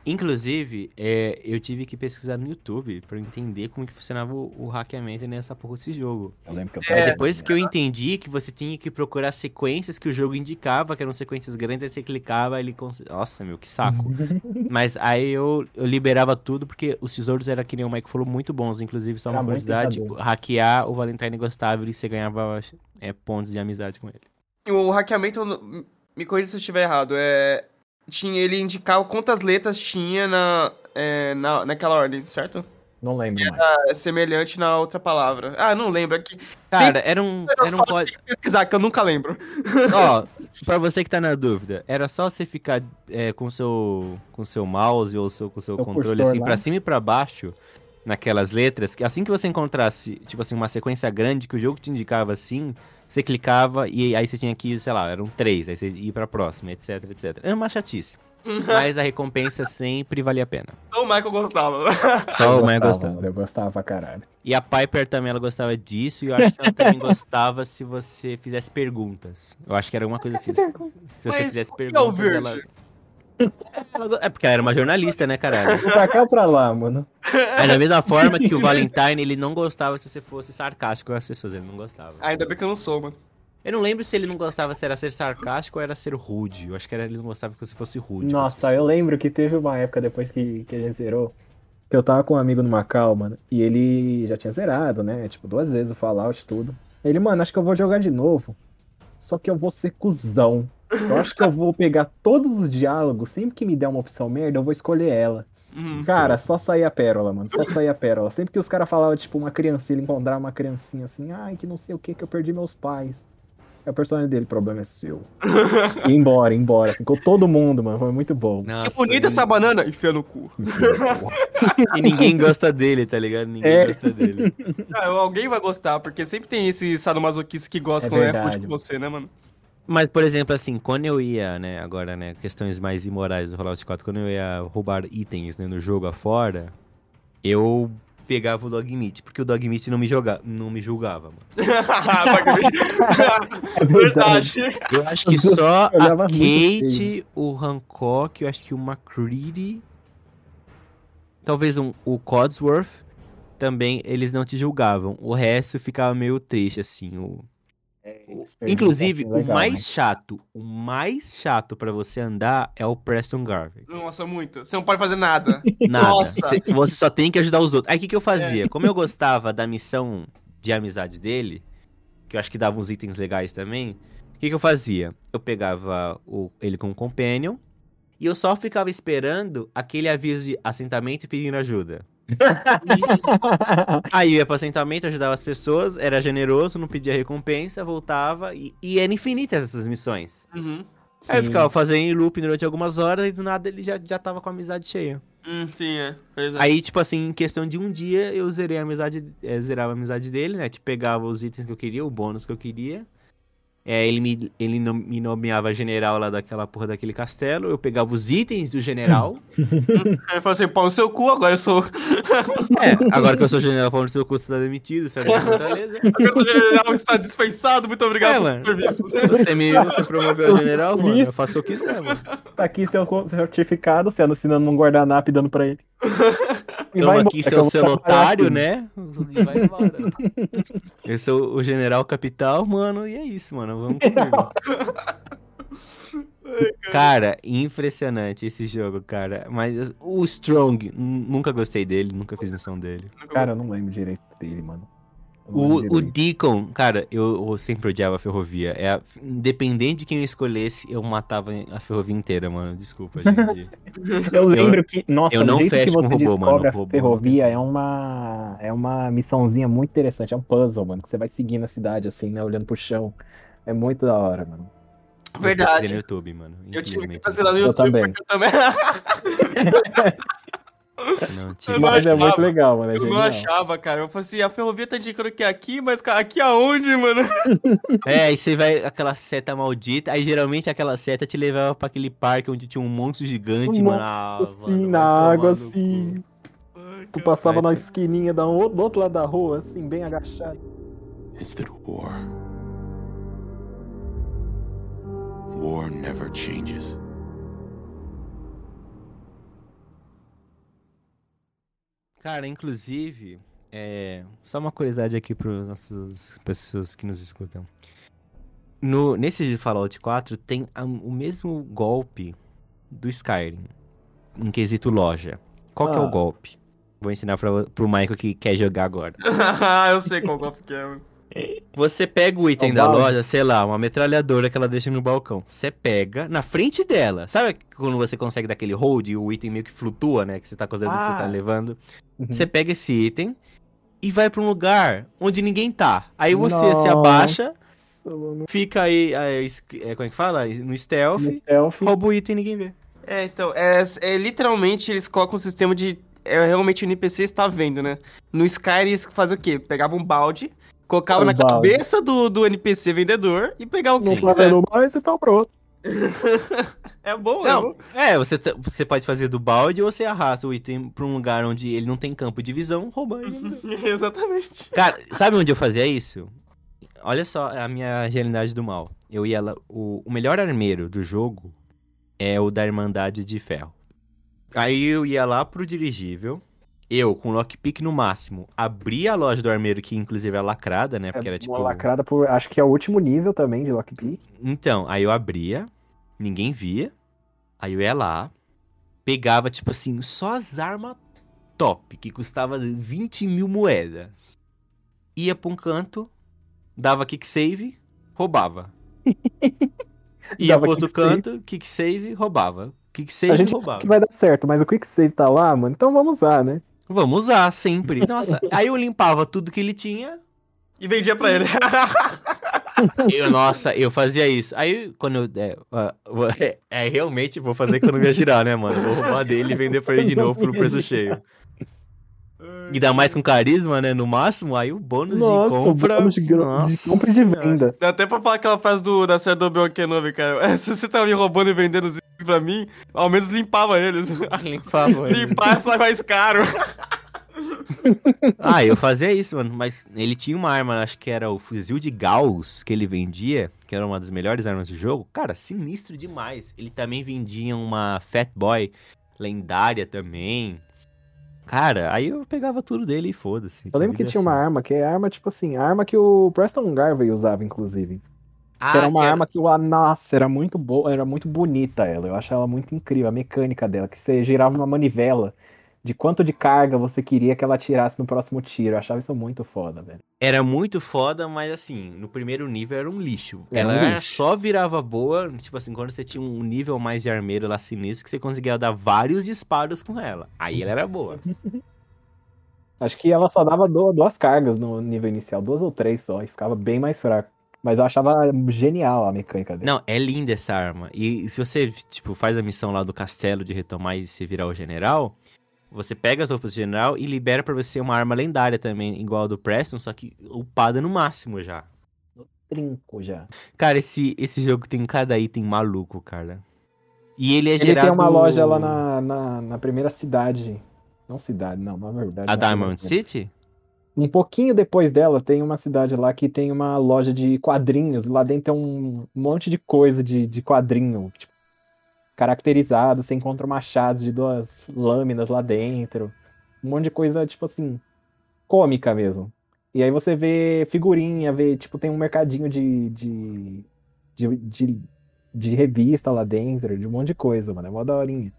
Inclusive, é, eu tive que pesquisar no YouTube pra eu entender como que funcionava o, o hackeamento nessa porra desse jogo. Eu lembro que eu É. depois que eu entendi que você tinha que procurar sequências que o jogo indicava, que eram sequências grandes, aí você clicava, ele... cons- Nossa, meu, que saco. [laughs] Mas aí eu, eu liberava tudo, porque os tesouros eram, que nem o Mike falou, muito bons. Inclusive, só uma Era curiosidade, tentador. hackear o Valentine gostava e você ganhava é, pontos de amizade com ele. O hackeamento, me corrija se eu estiver errado, é. Tinha, ele indicava quantas letras tinha na, é, na, naquela ordem, certo? Não lembro mais. É semelhante na outra palavra. Ah, não lembro. É que Cara, era um, eu era um tem que pesquisar, que eu nunca lembro. Ó, [laughs] pra você que tá na dúvida, era só você ficar é, com seu com seu mouse ou seu, com seu Seu controle cursor assim lá. pra cima e pra baixo naquelas letras, que assim que você encontrasse, tipo assim, uma sequência grande que o jogo te indicava assim, você clicava e aí você tinha que ir, sei lá, eram três, aí você ia pra próxima, etc, etc. Era uma chatice. [laughs] Mas a recompensa sempre valia a pena. Só o Michael gostava. [laughs] Só o Maia gostava, Eu gostava pra caralho. E a Piper também, ela gostava disso, e eu acho que ela também gostava se você fizesse perguntas. Eu acho que era alguma coisa assim. Se, você Mas fizesse é perguntas, ela... É porque ela era uma jornalista, né, caralho? Pra cá ou pra lá, mano? Aí da mesma forma que o Valentine, ele não gostava se você fosse sarcástico com as pessoas, ele não gostava. Ainda bem que eu não sou, mano. Eu não lembro se ele não gostava se era ser sarcástico ou era ser rude. Eu acho que era, ele não gostava que você fosse rude. Nossa, eu lembro que teve uma época depois que, que a gente zerou, que eu tava com um amigo no Macau, mano, e ele já tinha zerado, né? Tipo, duas vezes o Fallout e tudo. Ele, mano, acho que eu vou jogar de novo. Só que eu vou ser cuzão. Eu acho que eu vou pegar todos os diálogos, sempre que me der uma opção merda, eu vou escolher ela. Hum. Cara, só sair a pérola, mano. Só sair a pérola. Sempre que os caras falavam, tipo, uma criancinha, ele encontrava uma criancinha assim, ai, que não sei o que, que eu perdi meus pais. É o personagem dele, o problema é seu. [laughs] E embora, embora, assim, com todo mundo, mano. Foi muito bom. Nossa, Que bonita essa banana! Enfia no cu. [laughs] E ninguém gosta dele, tá ligado? Ninguém É. gosta dele. Ah, alguém vai gostar, porque sempre tem esse sadomasoquista que gosta É quando é verdade. rude com você, né, mano? Mas, por exemplo, assim, quando eu ia, né, agora, né, questões mais imorais do Fallout 4, quando eu ia roubar itens, né, no jogo afora, eu pegava o Dogmeat, porque o Dogmeat não me joga, não me julgava, mano. [laughs] É Verdade. Eu acho que só a Kate, o Hancock, eu acho que o McCready, talvez um, o Codsworth, também eles não te julgavam. O resto ficava meio triste, assim. O... Inclusive, o Legal, mais né? chato, o mais chato pra você andar é o Preston Garvey. Nossa, muito. Você não pode fazer nada. [laughs] Nada. Nossa. Cê- Você só tem que ajudar os outros. Aí o que, que eu fazia? Como eu [laughs] gostava da missão de amizade dele, que eu acho que dava uns itens legais também, o que, que eu fazia? Eu pegava o, ele com o Companion e eu só ficava esperando aquele aviso de assentamento e pedindo ajuda. [laughs] Aí eu ia pro assentamento, ajudava as pessoas, era generoso, não pedia recompensa, voltava e, e era infinitas essas missões. Uhum. Aí eu ficava fazendo loop durante algumas horas e do nada ele já, já tava com a amizade cheia. Hum, sim, é. Pois é. Aí, tipo assim, em questão de um dia, eu zerei a amizade, é, zerava a amizade dele, né? Tipo, pegava os itens que eu queria, o bônus que eu queria. É, ele me, ele no- me nomeava general lá daquela porra daquele castelo. Eu pegava os itens do general. [laughs] Ele falou assim, pau no seu cu, agora eu sou. [laughs] é, agora que eu sou general, pau no seu custo tá demitido, sai da Fortaleza. [laughs] Agora eu sou general, está dispensado, muito obrigado É, mano. Você me você promoveu a general, mano. Eu faço o que eu quiser, mano. Tá aqui seu certificado, você assinando num guardanapo e dando pra ele. E Toma vai aqui embora, seu eu celotário, né? E vai embora. Eu sou o general capital, mano, e é isso, mano. Vamos [laughs] comigo. Cara, impressionante esse jogo, cara. Mas o Strong, nunca gostei dele, nunca fiz missão dele. Cara, eu não lembro direito dele, mano. Eu O, o. Deacon, cara, eu, eu sempre odiava a ferrovia. É a- independente de quem eu escolhesse, eu matava a ferrovia inteira, mano. Desculpa, [laughs] gente. Eu lembro que, nossa, eu não fecho com você robô, mano. a ferrovia é uma é uma missãozinha muito interessante, é um puzzle, mano, que você vai seguindo a cidade assim, né, olhando pro chão. É muito da hora, mano. Eu Verdade. no YouTube, mano. Eu tive que fazer lá no Eu YouTube, também. porque eu também. [laughs] Não. Eu não Mas é muito achava. legal, mano. É Eu não genial. achava, cara. Eu falei assim, a ferrovia tá indicando que é aqui, mas cara, aqui aonde, mano? [laughs] É, aí você vai aquela seta maldita, aí geralmente aquela seta te levava pra aquele parque onde tinha um monstro gigante, Um mano. Ah, Assim, mano, na água, assim. Ai, Tu passava na esquininha da do outro lado da rua, assim, bem agachado. It's the war. War never changes. Cara, inclusive, é, só uma curiosidade aqui para nossas pessoas que nos escutam. No, nesse Fallout 4 tem a- o mesmo golpe do Skyrim, em quesito loja. Qual que é Ah. o golpe? Vou ensinar pra, pro Michael que quer jogar agora. [laughs] eu sei qual golpe que é, mano. Você pega o item O da balde. loja, sei lá, uma metralhadora que ela deixa no balcão. Você pega na frente dela. Sabe quando você consegue dar aquele hold e o item meio que flutua, né? Que você tá considerando que você tá Ah. levando. Uhum. Você pega esse item e vai pra um lugar onde ninguém tá. Aí você se Nossa. abaixa, Nossa, mano. fica aí, aí, es- é, como é que fala? No stealth, No stealth. rouba o item e ninguém vê. É, então, é, é literalmente eles colocam um sistema de. É, realmente o NPC está vendo, né? No Skyrim eles faziam o quê? Pegava um balde, colocava na cabeça do, do NPC vendedor e pegava o que Não você tá quiser. vendo mais e tá pronto. É bom, é Não, bom. é, você, você pode fazer do balde ou você arrasta o item pra um lugar onde ele não tem campo de visão, rouba ninguém vê. [laughs] Exatamente. Cara, sabe onde eu fazia isso? Olha só a minha genialidade do mal. Eu ia lá. O, o melhor armeiro do jogo é o da Irmandade de Ferro. Aí eu ia lá pro dirigível. Eu, com lockpick no máximo, abria a loja do armeiro, que inclusive é lacrada, né? Porque É era tipo. lacrada por. Acho que é o último nível também de lockpick. Então, aí eu abria, ninguém via. Aí eu ia lá, pegava, tipo assim, só as armas top, que custava 20 mil moedas. Ia pra um canto, dava kick save, roubava. [laughs] Ia pro outro kick save. canto, kick save, roubava. A save, gente roubava. que vai dar certo, mas o quick save tá lá, mano. Então vamos usar, né? Vamos usar sempre. Nossa, aí eu limpava tudo que ele tinha. E vendia pra ele. [laughs] Eu, nossa, eu fazia isso. Aí, quando eu. É, vou- é, é, realmente vou fazer economia girar, né, mano? Vou roubar dele e vender pra ele de novo pelo preço cheio. E dá mais com carisma, né? No máximo, aí o bônus Nossa, de compra. bônus de, gra- de Nossa compra e de venda. Dá até pra falar aquela frase do, da série do Obi-Wan Kenobi, cara. [laughs] Se você tá me roubando e vendendo os itens pra mim, ao menos limpava eles. [laughs] Limpava ele. Limpar sai mais caro. Ah, eu fazia isso, mano. Mas ele tinha uma arma, acho que era o fuzil de Gauss que ele vendia, que era uma das melhores armas do jogo. Cara, sinistro demais. Ele também vendia uma Fat Boy lendária também. Cara, aí eu pegava tudo dele e foda-se. Eu lembro que tinha uma assim. arma, que é arma, tipo assim, a arma que o Preston Garvey usava, inclusive. Ah, era uma que arma que, o nossa, era muito boa, era muito bonita ela. Eu acho ela muito incrível, a mecânica dela, que você girava uma manivela de quanto de carga você queria que ela tirasse no próximo tiro. Eu achava isso muito foda, velho. Era muito foda, mas assim, no primeiro nível era um lixo. Era Ela um lixo. só virava boa, tipo assim, quando você tinha um nível mais de armeiro lá sinistro, que você conseguia dar vários disparos com ela. Aí ela era boa. [laughs] Acho que ela só dava du- duas cargas no nível inicial, duas ou três só, e ficava bem mais fraco. Mas eu achava genial a mecânica dele. Não, é linda essa arma. E se você, tipo, faz a missão lá do castelo de retomar e se virar o general, você pega as roupas do general e libera pra você uma arma lendária também, igual a do Preston, só que upada no máximo já. Trinco já. Cara, esse, esse jogo tem cada item maluco, cara. E ele é Ele gerado... tem uma loja lá na, na, na primeira cidade. Não cidade, não, na verdade. A não é Diamond primeira. City? Um pouquinho depois dela, tem uma cidade lá que tem uma loja de quadrinhos. Lá dentro tem um monte de coisa de, de quadrinho, tipo, caracterizado. Você encontra um machado de duas lâminas lá dentro. Um monte de coisa, tipo assim, cômica mesmo. E aí você vê figurinha, vê, tipo, tem um mercadinho de, de, de, de, de revista lá dentro, de um monte de coisa, mano. É mó daorinha.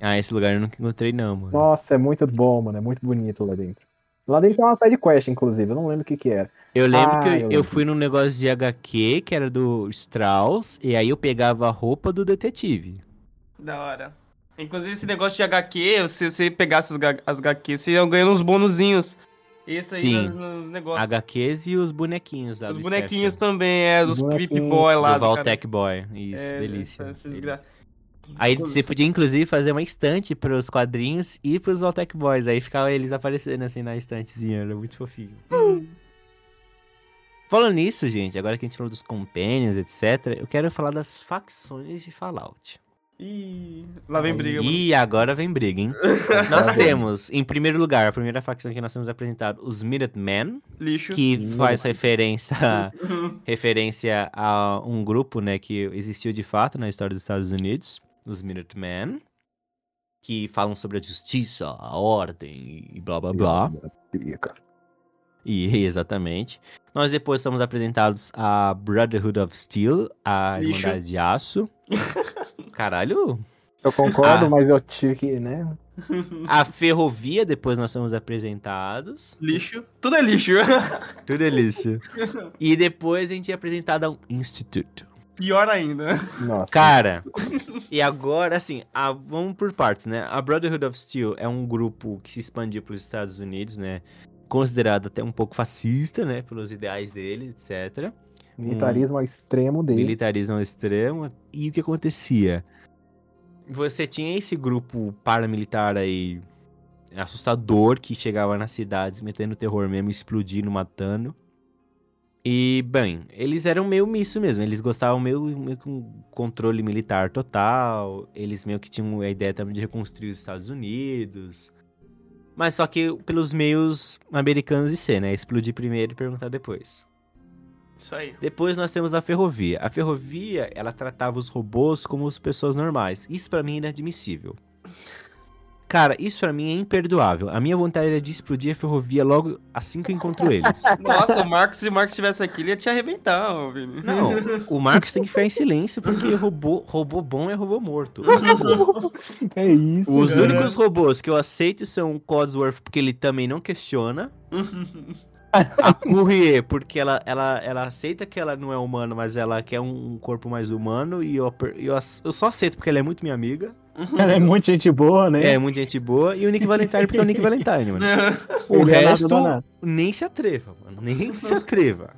Ah, esse lugar eu nunca encontrei não, mano. Nossa, é muito bom, mano. É muito bonito lá dentro. Lá dentro tem uma side quest, inclusive. Eu não lembro o que que era. Eu lembro Ah, que eu, eu eu fui num negócio de HQ, que era do Strauss, e aí eu pegava a roupa do detetive. Da hora. Inclusive, esse negócio de HQ, se você pegasse as, as HQ, você ia ganhando uns bonuzinhos. Esse aí Sim. nos, nos negócios. HQs e os bonequinhos lá Os bonequinhos Special. também, é, dos Os Pip Boy lá do do cara. Valtech Boy. Isso, É, delícia. esses delícia. Aí você podia, inclusive, fazer uma estante pros quadrinhos e pros Voltec Boys. Aí ficava eles aparecendo assim na estantezinha. Era muito fofinho. Falando nisso, gente, agora que a gente falou dos companions, etc., eu quero falar das facções de Fallout. Ih, lá vem briga. E agora vem briga, hein? [laughs] nós temos, em primeiro lugar, a primeira facção que nós temos apresentado, os Minutemen, Lixo. que Ih, faz referência, [laughs] referência a um grupo, né, que existiu de fato na história dos Estados Unidos, os Minutemen, que falam sobre a justiça, a ordem e blá blá blá. E [laughs] exatamente. Nós depois somos apresentados a Brotherhood of Steel, a Lixo. Irmandade de Aço. [laughs] Caralho, Eu concordo, Ah. mas eu tive que, né? a Ferrovia, depois nós somos apresentados. Lixo. Tudo é lixo. Tudo é lixo. [laughs] e depois a gente é apresentado a um instituto. Pior ainda. Nossa. Cara, e agora, assim, a- vamos por partes, né? A Brotherhood of Steel é um grupo que se expandiu para os Estados Unidos, né? Considerado até um pouco fascista, né? Pelos ideais dele, etc. Militarismo ao extremo dele. Militarismo ao extremo. E o que acontecia? Você tinha esse grupo paramilitar aí assustador que chegava nas cidades metendo terror mesmo, explodindo, matando. E, bem, eles eram meio isso mesmo. Eles gostavam meio, meio com controle militar total. Eles meio que tinham a ideia também de reconstruir os Estados Unidos. Mas só que pelos meios americanos de ser, né? Explodir primeiro e perguntar depois. Isso aí. Depois nós temos a ferrovia. A ferrovia, ela tratava os robôs como as pessoas normais. Isso pra mim é inadmissível. Cara, isso pra mim é imperdoável. A minha vontade era de explodir a ferrovia logo assim que eu encontro eles. [laughs] Nossa, o Marcos, se o Marcos estivesse aqui, ele ia te arrebentar, Vini. Não, o Marcos tem que ficar em [laughs] silêncio porque robô, robô bom é robô morto. [laughs] É isso. Os É. únicos robôs que eu aceito são o Codsworth, porque ele também não questiona. A Courier, porque ela, ela, ela aceita que ela não é humana, mas ela quer um corpo mais humano. E eu, eu, eu só aceito porque ela é muito minha amiga. Ela é muito gente boa, né? É, muita gente boa. E o Nick Valentine, porque é o Nick Valentine, mano. [laughs] O Ele é resto, nem se atreva, mano. Nem se atreva.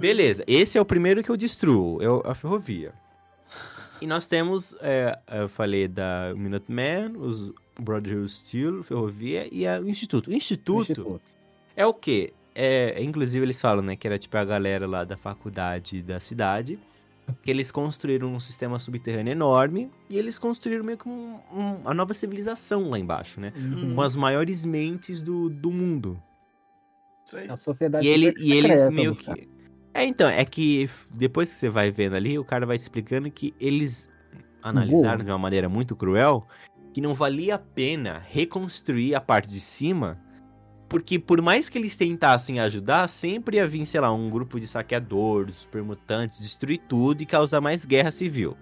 Beleza, esse é o primeiro que eu destruo, é a ferrovia. E nós temos, é, eu falei da Minuteman, os Brotherhood Steel, ferrovia e a- o Instituto. O Instituto, Instituto. é o quê? É, inclusive eles falam, né, que era tipo a galera lá da faculdade da cidade, que eles construíram um sistema subterrâneo enorme e eles construíram meio que um, um- uma nova civilização lá embaixo, né? Uhum. Com as maiores mentes do, do mundo. Isso aí. A sociedade E, ele, e eles meio Gustavo. que. É, então, é que depois que você vai vendo ali, o cara vai explicando que eles analisaram de uma maneira muito cruel que não valia a pena reconstruir a parte de cima, porque por mais que eles tentassem ajudar, sempre ia vir, sei lá, um grupo de saqueadores, supermutantes, destruir tudo e causar mais guerra civil.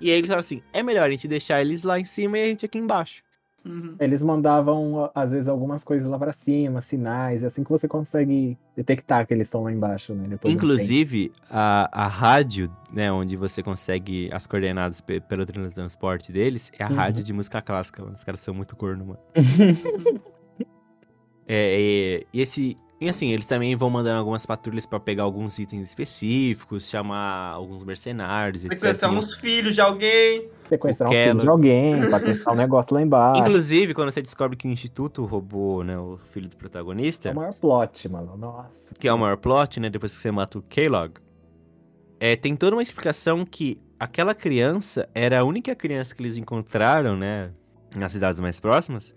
E aí eles falaram assim: é melhor a gente deixar eles lá em cima e a gente aqui embaixo. Uhum. Eles mandavam, às vezes, algumas coisas lá pra cima, sinais, é assim que você consegue detectar que eles estão lá embaixo, né? Depois. Inclusive, a, a rádio, né, onde você consegue as coordenadas pe- pelo transporte deles, é a Uhum. rádio de música clássica, mano. Os caras são muito corno, mano. [laughs] É, é, e esse. E assim, eles também vão mandando algumas patrulhas pra pegar alguns itens específicos, chamar alguns mercenários, etc. Sequestrar uns filhos de alguém. Sequestrar um filho de alguém, pra testar um negócio lá embaixo. Inclusive, quando você descobre que o Instituto roubou, né, o filho do É protagonista, o maior plot, mano. Nossa. que é o maior plot, né, depois que você mata o K-Log, é, tem toda uma explicação que aquela criança era a única criança que eles encontraram, né, nas cidades mais próximas,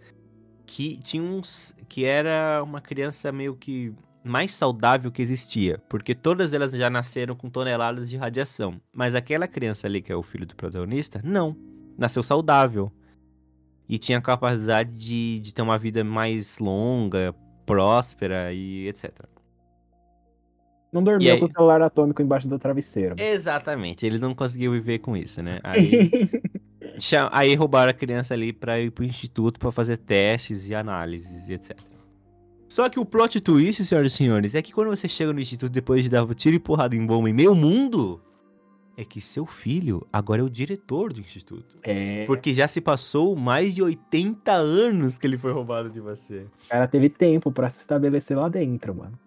que tinha uns, que era uma criança meio que mais saudável que existia, porque todas elas já nasceram com toneladas de radiação, mas aquela criança ali que é o filho do protagonista, não, nasceu saudável e tinha a capacidade de, de ter uma vida mais longa, próspera e etc. Não dormia aí? com o celular atômico embaixo do travesseiro. Exatamente, ele não conseguiu viver com isso, né? [laughs] Aí, aí roubaram a criança ali pra ir pro instituto pra fazer testes e análises e etc. Só que o plot twist, senhoras e senhores, é que quando você chega no instituto depois de dar tiro e porrada em bomba em meio mundo, é que seu filho agora é o diretor do instituto. É, Porque já se passou mais de 80 anos que ele foi roubado de você. o cara teve tempo pra se estabelecer lá dentro, mano.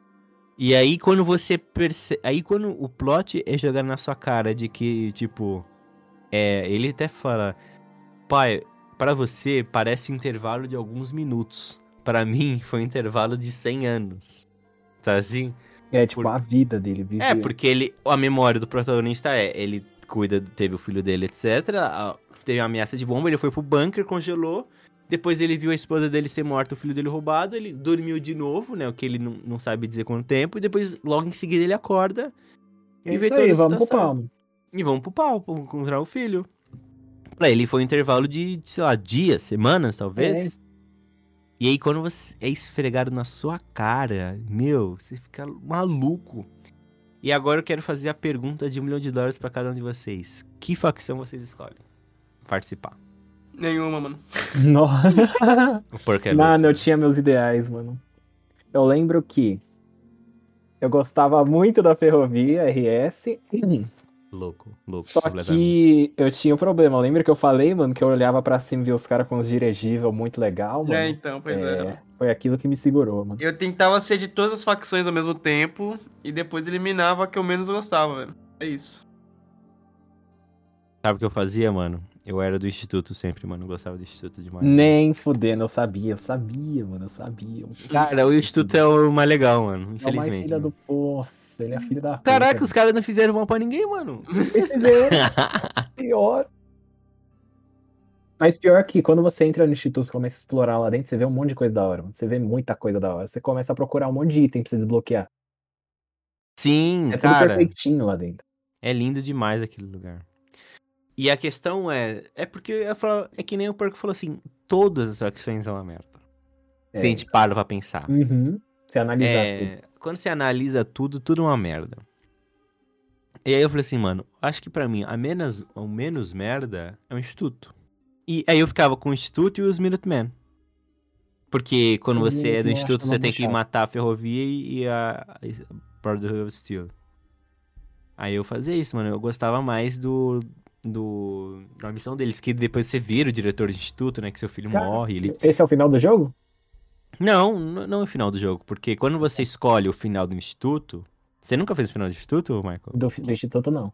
E aí quando você percebe. Aí quando o plot é jogar na sua cara de que, tipo. É, ele até fala, pai, para você parece um intervalo de alguns minutos. Para mim foi um intervalo de 100 anos. Sabe assim? É, tipo, Por- a vida dele. Vive... É, porque ele. A memória do protagonista é, ele cuida, teve o filho dele, etc. a- Teve uma ameaça de bomba, ele foi pro bunker, congelou. Depois ele viu a esposa dele ser morta, o filho dele roubado, ele dormiu de novo, né? O que ele não, não sabe dizer quanto tempo, e depois, logo em seguida, ele acorda É e vê toda aí, a vamos pro palmo. E vão pro pau pra encontrar o filho. Pra ele foi um intervalo de, sei lá, dias, semanas, talvez. E aí, quando você é esfregado na sua cara, meu, você fica maluco. E agora eu quero fazer a pergunta de um milhão de dólares pra cada um de vocês. Que facção vocês escolhem? Participar. Nenhuma, mano. [laughs] Nossa. Porco é Mano, eu tinha meus ideais, mano. Eu lembro que eu gostava muito da ferrovia RS, louco, louco. só que eu tinha um problema. Lembra que eu falei, mano, que eu olhava pra cima e via os caras com os dirigível muito legal, mano? É, então, pois é. É, foi aquilo que me segurou, mano. Eu tentava ser de todas as facções ao mesmo tempo e depois eliminava a que eu menos gostava, velho. É isso. Sabe o que eu fazia, mano? Eu era do instituto sempre, mano. Eu gostava do instituto demais. Nem fudendo, eu sabia, eu sabia, mano, eu sabia. Cara, o instituto é o mais legal, mano. É o mais Infelizmente. filha mano. do poço, ele é filho da puta. Caraca, os caras não fizeram mal pra ninguém, mano. Precisei, [laughs] pior. Mas pior que quando você entra no instituto e começa a explorar lá dentro, você vê um monte de coisa da hora, mano. Você vê muita coisa da hora. Você começa a procurar um monte de item pra você desbloquear. Sim, É tudo cara. perfeitinho lá dentro. É lindo demais aquele lugar. E a questão é. É porque eu falo, é que nem o Porco falou assim: todas as facções são uma merda. Se a É. gente para pra pensar. Uhum. Você analisar tudo. É, quando você analisa tudo, tudo é uma merda. E aí eu falei assim, mano, acho que pra mim a menos, o menos merda é o Instituto. E aí eu ficava com o Instituto e os Minutemen. Porque quando Os você é do Instituto, você tem que matar a ferrovia e, a, a Brotherhood of Steel. Aí eu fazia isso, mano. Eu gostava mais do, do da missão deles, que depois você vira o diretor do Instituto, né? Que seu filho Cara, morre, ele Esse é o final do jogo? Não, não é o final do jogo, porque quando você escolhe o final do instituto. Você nunca fez o final do instituto, Michael? Do, do instituto, não.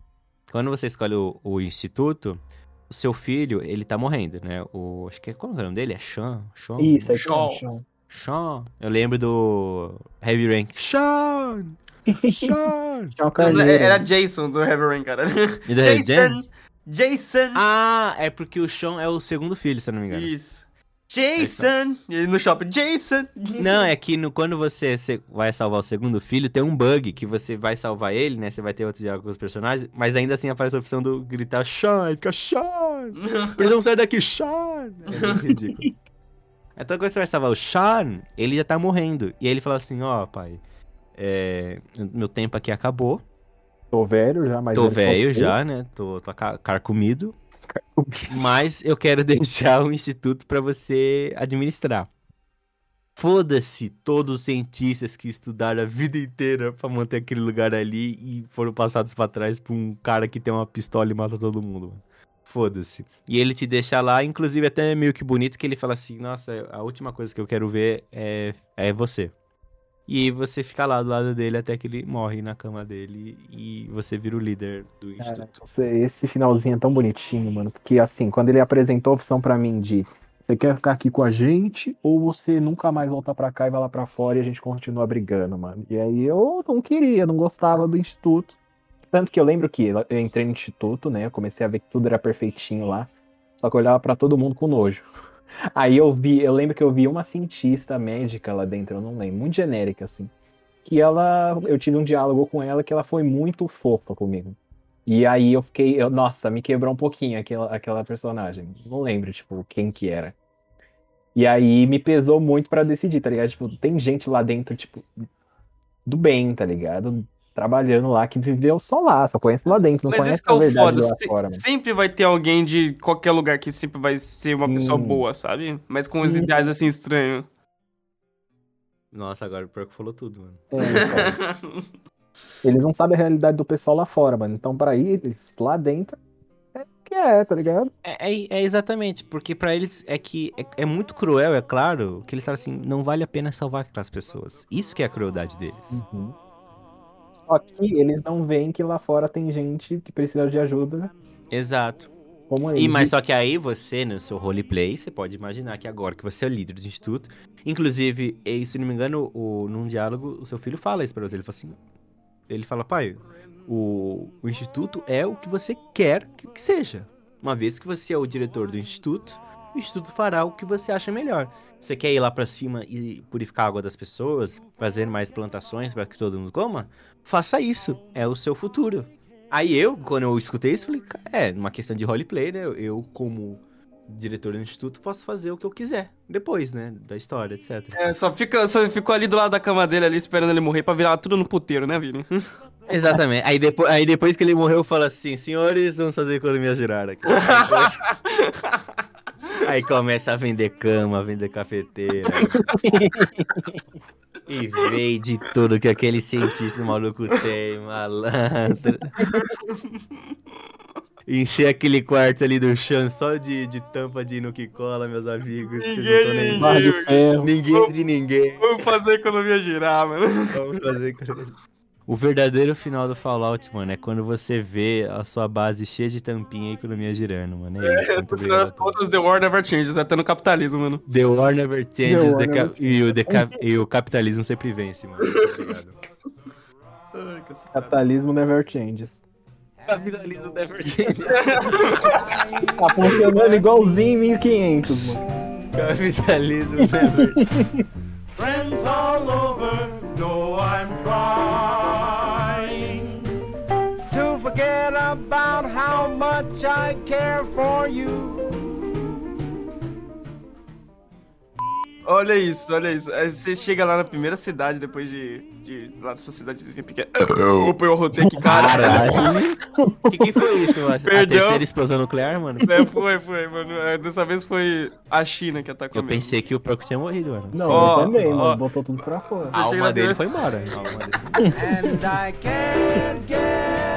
Quando você escolhe o, o instituto, o seu filho, ele tá morrendo, né? O, acho que é. Qual é o nome dele? É Sean? Sean? Isso, tem um chão. Sean. Eu lembro do Heavy Rank. Sean! Sean! Era Jason do Heavy Rain, cara. E do Jason! Jason! Ah, é porque o Sean é o segundo filho, se eu não me engano. Isso. Jason! E aí no shopping, Jason! Não, é que no- quando você vai salvar o segundo filho, tem um bug que você vai salvar ele, né? Você vai ter outros diálogos com os personagens, mas ainda assim aparece a opção do gritar Sean, e fica Sean! Precisamos [laughs] sair daqui, Sean! É [laughs] ridículo. Então quando você vai salvar o Sean, ele já tá morrendo. E aí ele fala assim, ó, pai, é, meu tempo aqui acabou, Tô velho já, mas. tô velho já, né? Tô, tô ca- carcomido. Mas eu quero [laughs] deixar um instituto pra você administrar. Foda-se todos os cientistas que estudaram a vida inteira pra manter aquele lugar ali e foram passados pra trás por um cara que tem uma pistola e mata todo mundo. Foda-se. E ele te deixa lá, inclusive até meio que bonito que ele fala assim: Nossa, a última coisa que eu quero ver é, é você. E você fica lá do lado dele até que ele morre na cama dele e você vira o líder do Cara, instituto. esse finalzinho é tão bonitinho, mano. Porque assim, quando ele apresentou a opção pra mim de você quer ficar aqui com a gente ou você nunca mais voltar pra cá e vai lá pra fora e a gente continua brigando, mano. E aí eu não queria, não gostava do instituto. Tanto que eu lembro que eu entrei no instituto, né? Eu comecei a ver que tudo era perfeitinho lá. Só que eu olhava pra todo mundo com nojo. Aí eu vi, eu lembro que eu vi uma cientista médica lá dentro, eu não lembro, muito genérica assim. Que ela, eu tive um diálogo com ela que ela foi muito fofa comigo. E aí eu fiquei, eu, nossa, me quebrou um pouquinho aquela, aquela personagem. Não lembro, tipo, quem que era. E aí me pesou muito pra decidir, tá ligado? Tipo, tem gente lá dentro, tipo, do bem, tá ligado? Trabalhando lá, que viveu só lá, só conhece lá dentro, não Mas conhece isso que é a o foda. lá se- fora, mano. sempre vai ter alguém de qualquer lugar que sempre vai ser uma pessoa Sim. boa, sabe? Mas com os ideais assim estranhos. Nossa, agora o pior que falou tudo, mano. É, então. [laughs] Eles não sabem a realidade do pessoal lá fora, mano. Então, pra eles, lá dentro, é o que é, tá ligado? É, é- é exatamente, porque pra eles é que é, é muito cruel, é claro, que eles falam assim, não vale a pena salvar aquelas pessoas. Isso que é a crueldade deles. Só que eles não veem que lá fora tem gente que precisa de ajuda. Exato. Como E, mas só que aí você, no seu roleplay, você pode imaginar que agora que você é o líder do instituto, inclusive, e, se não me engano, o, num diálogo, o seu filho fala isso pra você. Ele fala assim: ele fala, pai, o, o instituto é o que você quer que, que seja. Uma vez que você é o diretor do instituto, o instituto fará o que você acha melhor. Você quer ir lá pra cima e purificar a água das pessoas, fazer mais plantações para que todo mundo coma? Faça isso, é o seu futuro. Aí eu, quando eu escutei isso, falei, "Ca- é, numa questão de roleplay, né? eu- Eu, como diretor do instituto, posso fazer o que eu quiser depois, né? Da história, etc. É, só, fica, só ficou ali do lado da cama dele, ali, esperando ele morrer pra virar tudo no puteiro, né, Vini? [laughs] Exatamente. Aí depois, aí depois que ele morreu, fala assim: senhores, vamos fazer a economia girar aqui. [laughs] aí começa a vender cama, a vender cafeteira. [laughs] e vende tudo que aquele cientista maluco tem, malandro. Encher aquele quarto ali do chão só de, de tampa de Nuke Cola, meus amigos. Ninguém nem- barra de ferro. Ninguém de ninguém. Vamos fazer a economia girar, mano. Vamos fazer economia. O verdadeiro final do Fallout, mano, é quando você vê a sua base cheia de tampinha e a economia girando, mano. É isso, muito No final das contas, The War Never Changes, até no capitalismo, mano. The war never changes war the never e, o e o capitalismo sempre vence, mano. [laughs] Ai, cacete. Capitalismo never changes. capitalismo never [laughs] changes. Tá funcionando igualzinho em 1500, mano. capitalismo never [laughs] Friends all over know I'm trying about how much I care for you. Olha isso, olha isso. Aí você chega lá na primeira cidade, depois de. de lá da sua cidadezinha pequena. Opa, eu rotei aqui, cara. Caralho. O que, que foi isso, mano? A Perdão. terceira explosão nuclear, mano? É, foi, foi, mano. É, Dessa vez foi a China que atacou Eu mesmo. pensei que o Proco tinha morrido, mano. Não, Ó, eu também, ó. mano. Botou tudo pra fora. A alma dele foi embora. A alma dele foi embora. And I can't get